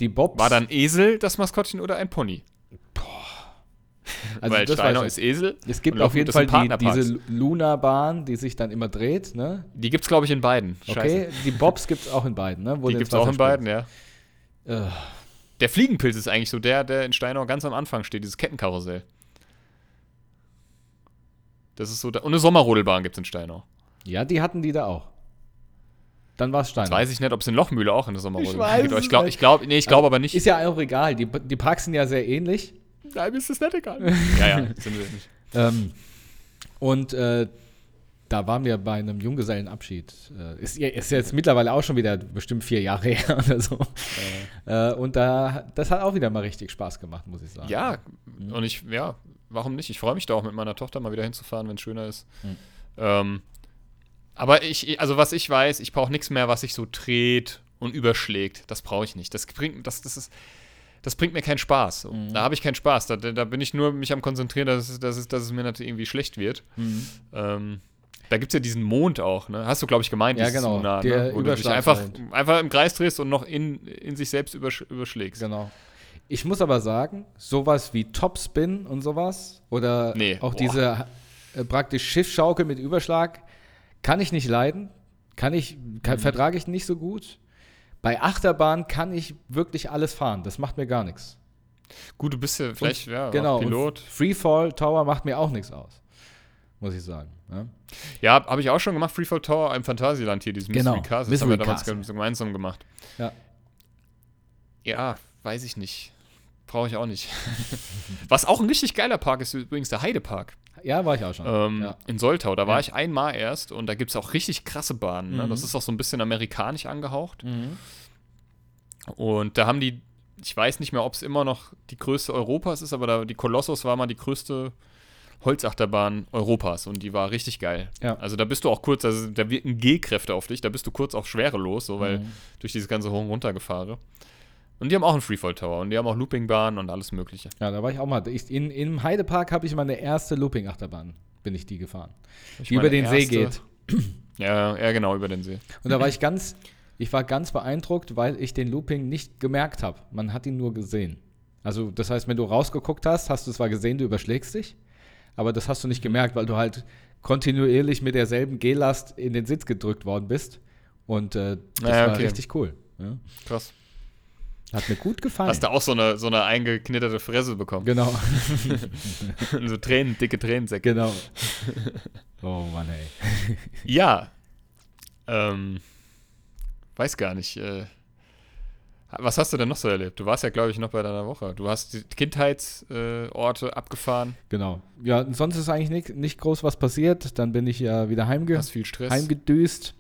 Die Bobs. War da ein Esel das Maskottchen oder ein Pony? also Weil das Steinau ist. Esel. Es gibt auf jeden Fall die, diese Luna-Bahn, die sich dann immer dreht, ne? Die gibt's, glaube ich, in beiden. Okay, die Bobs gibt es auch in beiden, ne? Wo Die gibt's auch in beiden, ja. Äh, Der Fliegenpilz ist eigentlich so der, der in Steinau ganz am Anfang steht, dieses Kettenkarussell. Das ist so, da, und eine Sommerrodelbahn gibt's in Steinau. Ja, die hatten die da auch. Dann war es Steiner. weiß ich nicht, ob es in Lochmühle auch in der weiß gibt. Ich glaube, ich glaube, nee, ich glaube aber nicht. Ist ja auch egal. Die, die Parks sind ja sehr ähnlich. Nein, mir ist das nicht egal. ja, ja, sind wir nicht. Ähm, und äh, da waren wir bei einem Junggesellenabschied. Äh, ist, ja- ist jetzt mittlerweile auch schon wieder bestimmt vier Jahre her oder so. Äh, und da, das hat auch wieder mal richtig Spaß gemacht, muss ich sagen. Ja, und ich, ja, warum nicht? Ich freue mich da auch mit meiner Tochter mal wieder hinzufahren, wenn es schöner ist. Mhm. Ähm, aber ich, also was ich weiß, ich brauche nichts mehr, was sich so dreht und überschlägt. Das brauche ich nicht. Das bringt, das, das ist, das bringt mir keinen Spaß. Mhm. Da habe ich keinen Spaß. Da, da bin ich nur mich am konzentrieren, dass, es- dass, es, dass es mir natürlich irgendwie schlecht wird. Mhm. Ähm, da gibt es ja diesen Mond auch, ne? Hast du, glaube ich, gemeint, Ja, genau. Lunar, ne? Wo du dich einfach, einfach im Kreis drehst und noch in, in sich selbst übersch überschlägst. Genau. Ich muss aber sagen, sowas wie Topspin und sowas oder Nee, auch boah. diese äh, praktisch Schiffsschaukel mit Überschlag kann ich nicht leiden. Kann ich, kann, Mhm. vertrage ich nicht so gut. Bei Achterbahn kann ich wirklich alles fahren. Das macht mir gar nichts. Gut, du bist ja vielleicht ja, Genau. Pilot. Und Freefall Tower macht mir auch nichts aus. Muss ich sagen. Ja. Ja, habe ich auch schon gemacht, Freefall Tower im Phantasialand hier, dieses Genau, Mystery Castle. Das haben wir damals gemeinsam gemacht. Ja. Ja, weiß ich nicht. Brauche ich auch nicht. Was auch ein richtig geiler Park ist, übrigens der Heidepark ja, war ich auch schon. ähm, ja. in Soltau. Da war Ja. ich einmal erst und da gibt es auch richtig krasse Bahnen. Ne? Mhm. Das ist auch so ein bisschen amerikanisch angehaucht. Mhm. Und da haben die, ich weiß nicht mehr, ob es immer noch die größte Europas ist, aber da, die Kolossus war mal die größte Holzachterbahn Europas und die war richtig geil. Ja. Also da bist du auch kurz, also da wirken G-Kräfte auf dich, da bist du kurz auch schwerelos, so weil Mhm. durch dieses ganze Hoch- und Runtergefahre. Und die haben auch einen Freefall Tower und die haben auch Loopingbahnen und alles Mögliche. Ja, da war ich auch mal. Ich, in, Im Heidepark habe ich meine erste Looping-Achterbahn, bin ich die gefahren. Ich die über den See erste- geht. Ja, ja, genau, über den See. Und da war ich ganz, ich war ganz beeindruckt, weil ich den Looping nicht gemerkt habe. Man hat ihn nur gesehen. Also das heißt, wenn du rausgeguckt hast, hast du zwar gesehen, du überschlägst dich, aber das hast du nicht gemerkt, weil du halt kontinuierlich mit derselben G-Last in den Sitz gedrückt worden bist. Und äh, das Ja, war okay. richtig cool. Ja. Krass. Hat mir gut gefallen. Hast du auch so eine, so eine eingeknitterte Fresse bekommen? genau, so Tränen, dicke Tränensäcke. genau. Oh Mann, ey. Ja. Ähm, weiß gar nicht. Äh, was hast du denn noch so erlebt? Du warst ja, glaube ich, noch bei deiner Woche. Du hast die Kindheitsorte äh, abgefahren, Genau. Ja, sonst ist eigentlich nicht, nicht groß was passiert. Dann bin ich ja wieder heimge hast viel Stress. heimgedüst.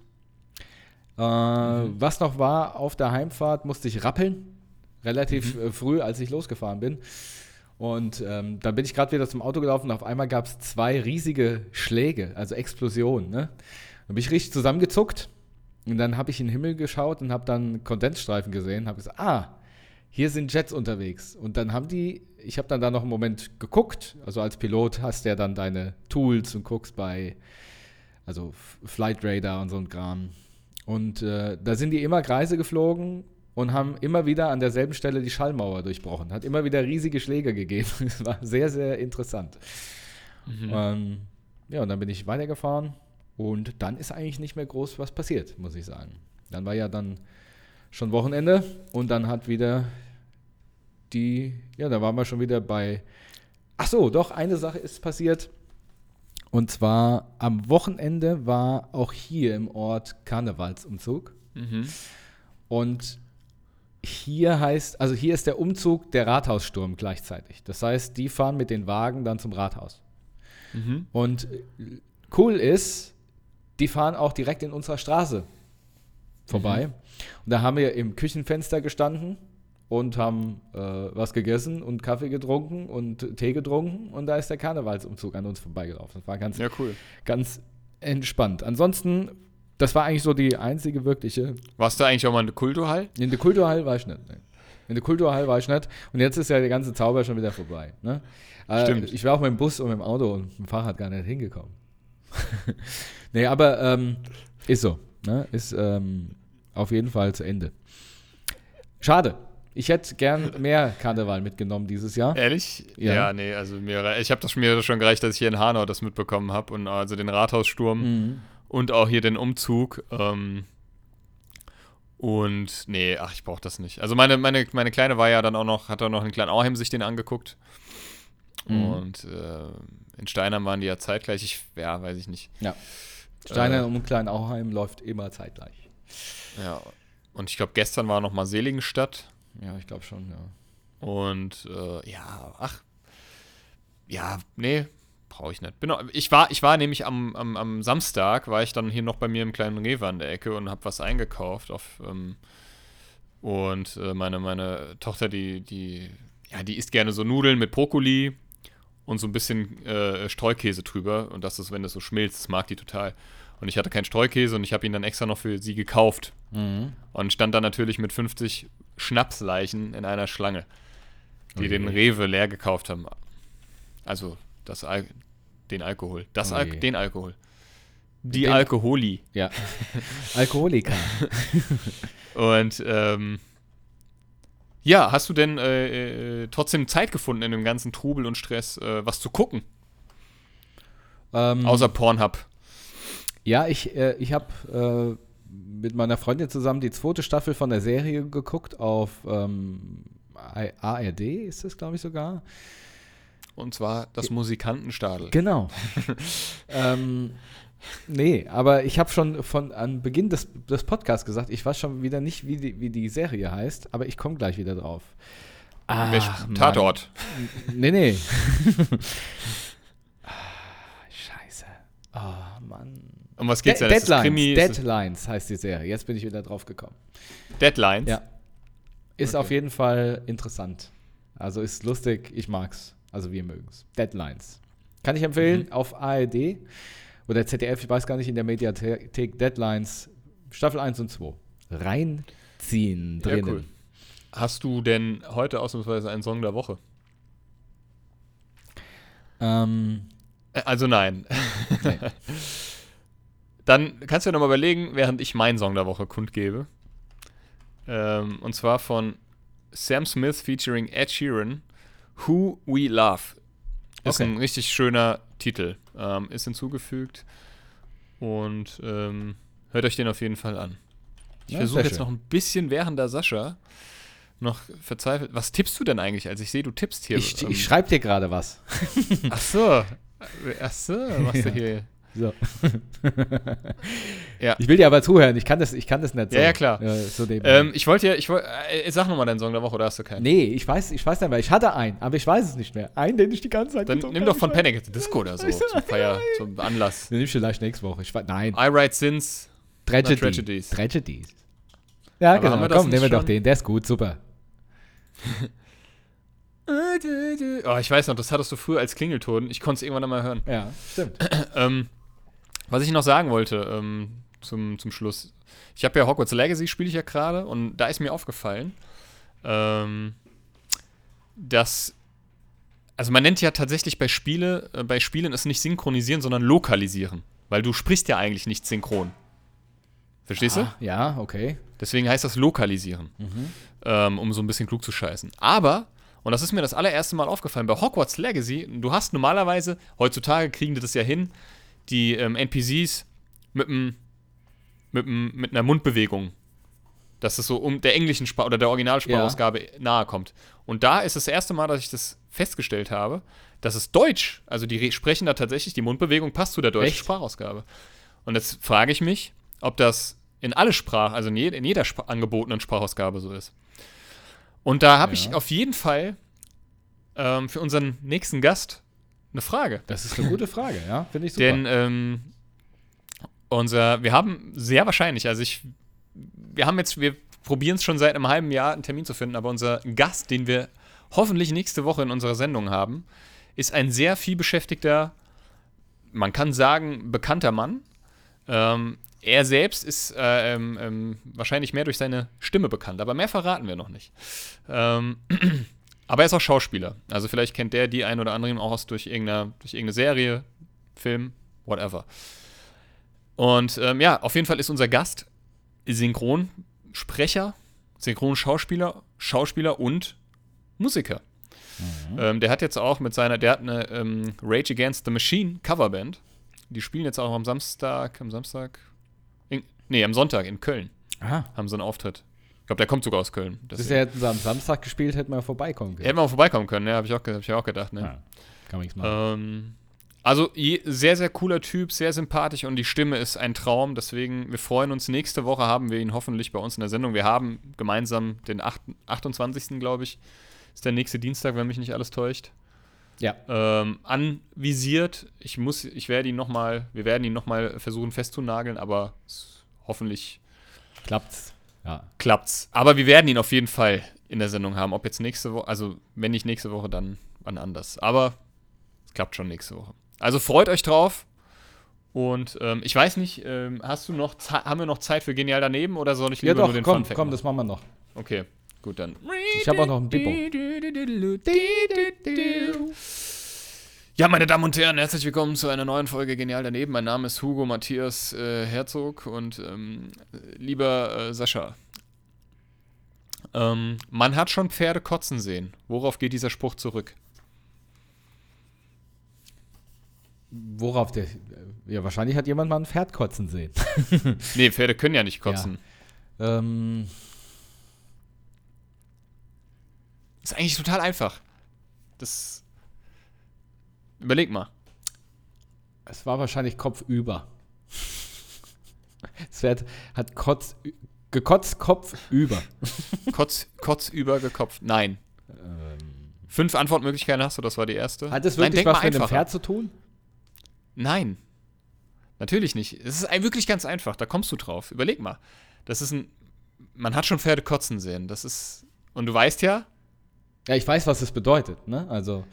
Äh, Mhm. Was noch war, auf der Heimfahrt musste ich rappeln. Relativ Mhm. äh, früh, als ich losgefahren bin. Und ähm, dann bin ich gerade wieder zum Auto gelaufen und auf einmal gab es zwei riesige Schläge, also Explosionen. Ne? Dann bin ich richtig zusammengezuckt und dann habe ich in den Himmel geschaut und habe dann Kondensstreifen gesehen, habe gesagt, ah, hier sind Jets unterwegs. Und dann haben die, ich habe dann da noch einen Moment geguckt, also als Pilot hast du ja dann deine Tools und guckst bei, also Flight Radar und so ein Kram. Und äh, da sind die immer Kreise geflogen und haben immer wieder an derselben Stelle die Schallmauer durchbrochen. Hat immer wieder riesige Schläge gegeben. Es war sehr, sehr interessant. Mhm. Ähm, ja, und dann bin ich weitergefahren und dann ist eigentlich nicht mehr groß was passiert, muss ich sagen. Dann war ja dann schon Wochenende und dann hat wieder die, ja, da waren wir schon wieder bei, ach so, doch, eine Sache ist passiert. Und zwar am Wochenende war auch hier im Ort Karnevalsumzug. Mhm. Und hier heißt, also hier ist der Umzug der Rathaussturm gleichzeitig. Das heißt, die fahren mit den Wagen dann zum Rathaus. Mhm. Und cool ist, die fahren auch direkt in unserer Straße vorbei. Und da haben wir im Küchenfenster gestanden und haben äh, was gegessen und Kaffee getrunken und Tee getrunken und da ist der Karnevalsumzug an uns vorbeigelaufen. Das war ganz, Ja, cool. ganz entspannt. Ansonsten, das war eigentlich so die einzige wirkliche. Warst du eigentlich auch mal in der Kulturhall? In der Kulturhalle war ich nicht. In der Kulturhalle war ich nicht. Und jetzt ist ja der ganze Zauber schon wieder vorbei. Ne? Äh, Stimmt. Ich war auch mit dem Bus und mit dem Auto und mit dem Fahrrad gar nicht hingekommen. nee, aber ähm, ist so. Ne? Ist ähm, auf jeden Fall zu Ende. Schade. Ich hätte gern mehr Karneval mitgenommen dieses Jahr. Ehrlich? Ja. Ja, nee, also mir, ich habe das mir schon gereicht, dass ich hier in Hanau das mitbekommen habe und also den Rathaussturm Mhm. Und auch hier den Umzug. Ähm, und nee, ach, ich brauche das nicht. Also meine, meine, meine Kleine war ja dann auch noch, hat auch noch in Kleinauheim sich den angeguckt. Mhm. Und äh, in Steinheim waren die ja zeitgleich. Ich, ja, weiß ich nicht. Ja. Steiner Äh. um Kleinauheim läuft immer zeitgleich. Ja. Und ich glaube, gestern war noch mal Seligenstadt. Ja, ich glaube schon, ja. Und äh, ja, ach. Ja, nee, brauche ich nicht. Bin noch, ich, war, ich war nämlich am, am, am Samstag, war ich dann hier noch bei mir im kleinen Rewe an der Ecke und habe was eingekauft. Auf, ähm, und äh, meine, meine Tochter, die, die, ja, die isst gerne so Nudeln mit Brokkoli und so ein bisschen äh, Streukäse drüber. Und das ist, wenn das so schmilzt, das mag die total. Und ich hatte keinen Streukäse und ich habe ihn dann extra noch für sie gekauft. Mhm. Und stand dann natürlich mit 50 Schnapsleichen in einer Schlange, die Okay. den Rewe leer gekauft haben. Also das Al den Alkohol. Das Al Okay. den Alkohol. Die Den- Alkoholi. Ja. Alkoholiker. Und ähm, ja, hast du denn äh, äh, trotzdem Zeit gefunden in dem ganzen Trubel und Stress, äh, was zu gucken? ähm, Außer Pornhub. Ja, ich, äh, ich habe äh, mit meiner Freundin zusammen die zweite Staffel von der Serie geguckt auf ähm, ARD, ist das, glaube ich, sogar. Und zwar das Musikantenstadel. Genau. ähm, nee, aber ich habe schon von an Beginn des, des Podcasts gesagt, ich weiß schon wieder nicht, wie die, wie die Serie heißt, aber ich komme gleich wieder drauf. Ach, Mann. Tatort. Nee, nee. Ah, Scheiße. Oh, Mann. Um was geht's De denn? Deadlines, Krimi? Deadlines heißt die Serie. Jetzt bin ich wieder drauf gekommen. Deadlines? Ja. Ist Okay. auf jeden Fall interessant. Also ist lustig, ich mag's. Also wir mögen's. Deadlines. Kann ich empfehlen Mhm. auf ARD oder ZDF, ich weiß gar nicht, in der Mediathek Deadlines Staffel 1 und 2. Reinziehen Ja, drinnen. cool. Hast du denn heute ausnahmsweise einen Song der Woche? Ähm, Äh, Also nein. nee. Dann kannst du ja nochmal überlegen, während ich meinen Song der Woche kundgebe. Ähm, und zwar von Sam Smith featuring Ed Sheeran, Who We Love. Ist Okay. ein richtig schöner Titel. Ähm, ist hinzugefügt. Und ähm, hört euch den auf jeden Fall an. Ich Ja, versuche jetzt schön. noch ein bisschen während der Sascha noch verzweifelt. Was tippst du denn eigentlich? Also ich sehe, du tippst hier. Ich, ähm, ich schreibe dir gerade was. Ach so. Ach so, machst du Ja. hier. So. Ja. Ich will dir aber zuhören, ich kann das, ich kann das nicht so. Ja, ja, klar. äh, so. Ähm, ich wollte ja, ich wollte, äh, sag nochmal deinen Song der Woche, oder hast du keinen? nee, ich weiß, ich weiß nicht mehr. Ich hatte einen, aber ich weiß es nicht mehr. Einen, den ich die ganze Zeit Dann nimm doch von weiß- Panic at the Disco oder so, zum Feier, zum Anlass. Den nimm ich vielleicht nächste Woche. Ich nein, I Write Sins. Tragedy. Tragedies. Tragedies. Ja, Aber genau. Komm, nehmen wir doch den. Der ist gut, super. Oh, ich weiß noch, das hattest du früher als Klingelton. Ich konnte es irgendwann einmal hören. Ja, stimmt. Ähm, was ich noch sagen wollte ähm, zum, zum Schluss. Ich habe ja Hogwarts Legacy, spiele ich ja gerade, und da ist mir aufgefallen, ähm, dass. Also man nennt ja tatsächlich bei Spiele, äh, bei Spielen es nicht synchronisieren, sondern lokalisieren. Weil du sprichst ja eigentlich nicht synchron. Verstehst du? Ah, ja, okay. Deswegen heißt das lokalisieren, ähm, um so ein bisschen klug zu scheißen. Aber, und das ist mir das allererste Mal aufgefallen, bei Hogwarts Legacy, du hast normalerweise, heutzutage kriegen die das ja hin, die ähm, NPCs mit, einem- mit, einem- mit einer Mundbewegung, dass es so um der englischen Sprache oder der Originalsprachausgabe nahe kommt. Und da ist das erste Mal, dass ich das festgestellt habe, dass es Deutsch, also die re- sprechen da tatsächlich, die Mundbewegung passt zu der deutschen Echt? Sprachausgabe. Und jetzt frage ich mich, ob das in alle Sprachen, also in, je, in jeder Spra angebotenen Sprachausgabe so ist. Und da habe ich Ja. auf jeden Fall ähm, für unseren nächsten Gast eine Frage. Das ist eine gute Frage, ja. Finde ich super. Denn ähm, unser, wir haben sehr wahrscheinlich, also ich, wir haben jetzt, wir probieren es schon seit einem halben Jahr, einen Termin zu finden, aber unser Gast, den wir hoffentlich nächste Woche in unserer Sendung haben, ist ein sehr viel beschäftigter, man kann sagen, bekannter Mann. Ähm, er selbst ist äh, ähm, ähm, wahrscheinlich mehr durch seine Stimme bekannt, aber mehr verraten wir noch nicht. Ähm, aber er ist auch Schauspieler. Also vielleicht kennt der die ein oder andere auch aus durch irgendeine, durch irgendeine Serie, Film, whatever. Und ähm, ja, auf jeden Fall ist unser Gast Synchronsprecher, Synchronschauspieler, Schauspieler und Musiker. Ähm, der hat jetzt auch mit seiner, der hat eine ähm, Rage Against the Machine Coverband. Die spielen jetzt auch am Samstag, am Samstag, in, nee, am Sonntag in Köln Aha. haben sie einen Auftritt. Ich glaube, der kommt sogar aus Köln. Das hätten sie am Samstag gespielt, hätten wir vorbeikommen können. Hätten wir mal vorbeikommen können, ne? habe ich, auch hab ich auch gedacht. Ne? Ja, kann man nichts machen. Ähm, Also sehr, sehr cooler Typ, sehr sympathisch und die Stimme ist ein Traum. Deswegen, wir freuen uns. Nächste Woche haben wir ihn hoffentlich bei uns in der Sendung. Wir haben gemeinsam den 8, 28. glaube ich, ist der nächste Dienstag, wenn mich nicht alles täuscht. Ja. Ähm, anvisiert. Ich muss, ich werde ihn noch mal, wir werden ihn noch mal versuchen festzunageln, aber hoffentlich Klappt's. Ja. klappt's. Aber wir werden ihn auf jeden Fall in der Sendung haben. Ob jetzt nächste Woche, also wenn nicht nächste Woche, dann wann anders. Aber es klappt schon nächste Woche. Also freut euch drauf. Und ähm, ich weiß nicht, ähm, hast du noch, Ze- haben wir noch Zeit für genial daneben oder soll ich Ja, lieber doch, nur den komm, Fun Fact komm, machen? das machen wir noch. Okay, gut dann. Ich habe auch noch ein Bippo. Ja, meine Damen und Herren, herzlich willkommen zu einer neuen Folge Genial daneben. Mein Name ist Hugo Matthias äh, Herzog und ähm, lieber äh, Sascha. Ähm, man hat schon Pferde kotzen sehen. Worauf geht dieser Spruch zurück? Worauf der. Ja, wahrscheinlich hat jemand mal ein Pferd kotzen sehen. Nee, Pferde können ja nicht kotzen. ähm, Ist eigentlich total einfach. Das. Überleg mal. es war wahrscheinlich kopfüber. Das Pferd hat Kotz, gekotzt Kopf über. Kotz, Kotz übergekopft. Nein. Fünf Antwortmöglichkeiten hast du, das war die erste. Hat es Nein, wirklich denk was mit dem. Pferd zu tun? Nein. Natürlich nicht. Es ist wirklich ganz einfach. Da kommst du drauf. Überleg mal. Das ist ein. Man hat schon Pferde kotzen sehen. Das ist. Und du weißt ja, Ja, ich weiß, was es bedeutet. Ne? Also,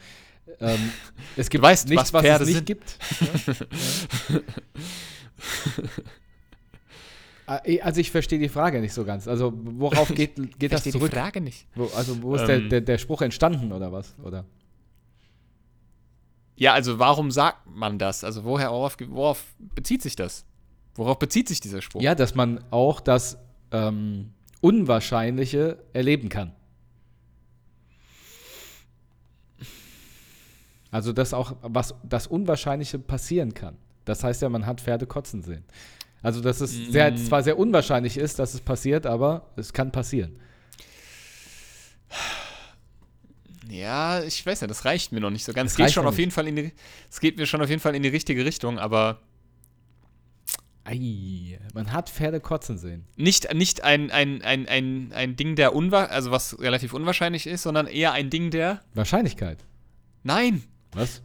ähm, es gibt weißt, nichts, was was, Pferde es nicht sind. gibt. Ja. Ah, Also, ich verstehe die Frage nicht so ganz. Also, worauf geht, geht das verstehe die zurück? Frage nicht. Wo, also, wo ist Ähm. der, der, der Spruch entstanden oder was? Oder? Ja, also warum sagt man das? Also woher, worauf, worauf bezieht sich das? Worauf bezieht sich dieser Spruch? Ja, dass man auch das ähm, Unwahrscheinliche erleben kann. Also, dass auch was das Unwahrscheinliche passieren kann. Das heißt ja, man hat Pferde kotzen sehen. Also, dass es sehr, zwar sehr unwahrscheinlich ist, dass es passiert, aber es kann passieren. Ja, ich weiß ja, das reicht mir noch nicht so ganz. Das Es geht schon auf jeden Fall in die, es geht mir schon auf jeden Fall in die richtige Richtung, aber Ei, man hat Pferde kotzen sehen. nicht, nicht ein, ein, ein, ein, ein Ding der unwahr, also was relativ unwahrscheinlich ist, sondern eher ein Ding der Wahrscheinlichkeit. Nein. Was?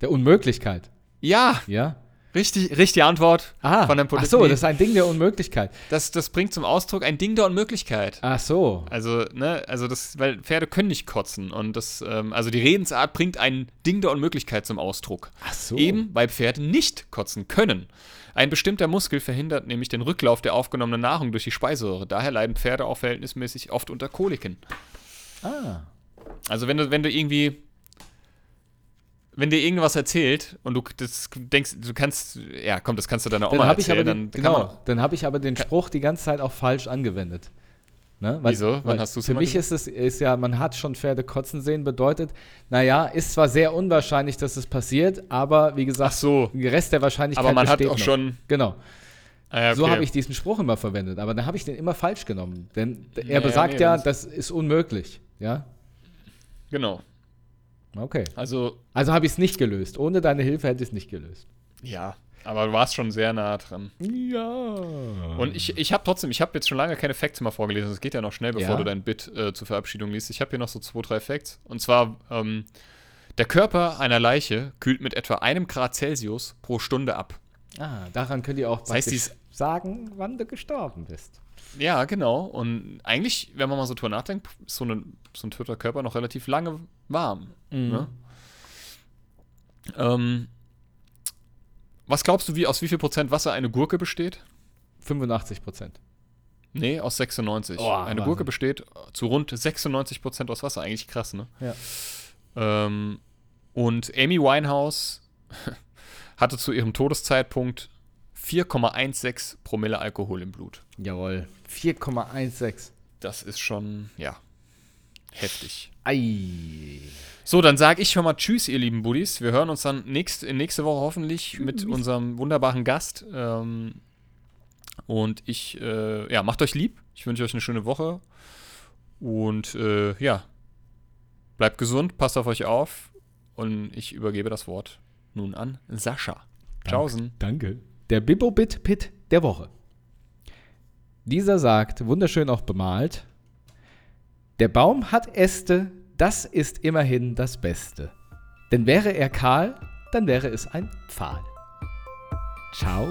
Der Unmöglichkeit. Ja, Ja? richtig, richtige Antwort Ah, von dem ach Polit so, das ist ein Ding der Unmöglichkeit. das, das bringt zum Ausdruck ein Ding der Unmöglichkeit. Ach so. Also, ne, also das, weil Pferde können nicht kotzen und das, ähm, also die Redensart bringt ein Ding der Unmöglichkeit zum Ausdruck. Ach so. Eben, weil Pferde nicht kotzen können. Ein bestimmter Muskel verhindert nämlich den Rücklauf der aufgenommenen Nahrung durch die Speiseröhre. Daher leiden Pferde auch verhältnismäßig oft unter Koliken. Ah. Also wenn du, wenn du irgendwie, wenn dir irgendwas erzählt und du das denkst, du kannst, ja, komm, das kannst du deiner Oma Dann habe erzählen, den, dann genau, dann hab ich aber den Spruch die ganze Zeit auch falsch angewendet. Ne? Wieso? Wann hast du's Für immer mich ist es ist ja, man hat schon Pferde kotzen sehen, bedeutet, naja, ist zwar sehr unwahrscheinlich, dass es passiert, aber wie gesagt, Ach so. der Rest der Wahrscheinlichkeit aber man hat auch noch. schon, Genau. ah, ja, So okay. habe ich diesen Spruch immer verwendet, aber dann habe ich den immer falsch genommen. Denn er Ja, besagt nee, ja, das- das ist unmöglich. Ja? Genau. Okay. Also, Also habe ich es nicht gelöst. Ohne deine Hilfe hätte ich es nicht gelöst. ja, aber du warst schon sehr nah dran. Ja. Und ich, ich habe trotzdem, ich habe jetzt schon lange keine Facts mehr vorgelesen. Es geht ja noch schnell, bevor Ja. du dein Bit äh, zur Verabschiedung liest. Ich habe hier noch so zwei, drei Facts. Und zwar, ähm, der Körper einer Leiche kühlt mit etwa einem Grad Celsius pro Stunde ab. Ah, daran könnt ihr auch Das heißt, sagen, wann du gestorben bist. Ja, genau. Und eigentlich, wenn man mal so drüber nachdenkt, ist so, eine, so ein toter Körper noch relativ lange warm. Ne? Ähm, was glaubst du, wie, aus wie viel Prozent Wasser eine Gurke besteht? 85 Prozent. Nee, aus 96. Oh, eine Wahnsinn. Gurke besteht zu rund 96 Prozent aus Wasser. Eigentlich krass, ne? Ja. Ähm, und Amy Winehouse hatte zu ihrem Todeszeitpunkt 4,16 Promille Alkohol im Blut. Jawohl. 4,16. Das ist schon, ja, heftig. Ei. So, dann sage ich schon mal Tschüss, ihr lieben Buddies. Wir hören uns dann nächst, nächste Woche hoffentlich mit unserem wunderbaren Gast. Ähm, und ich, äh, ja, macht euch lieb. Ich wünsche euch eine schöne Woche. Und äh, ja, bleibt gesund, passt auf euch auf. Und ich übergebe das Wort nun an Sascha. Tschaußen. Danke. Der Bibo-Bit-Pit der Woche. Dieser sagt, wunderschön auch bemalt, der Baum hat Äste, das ist immerhin das Beste. Denn wäre er kahl, dann wäre es ein Pfahl. Ciao.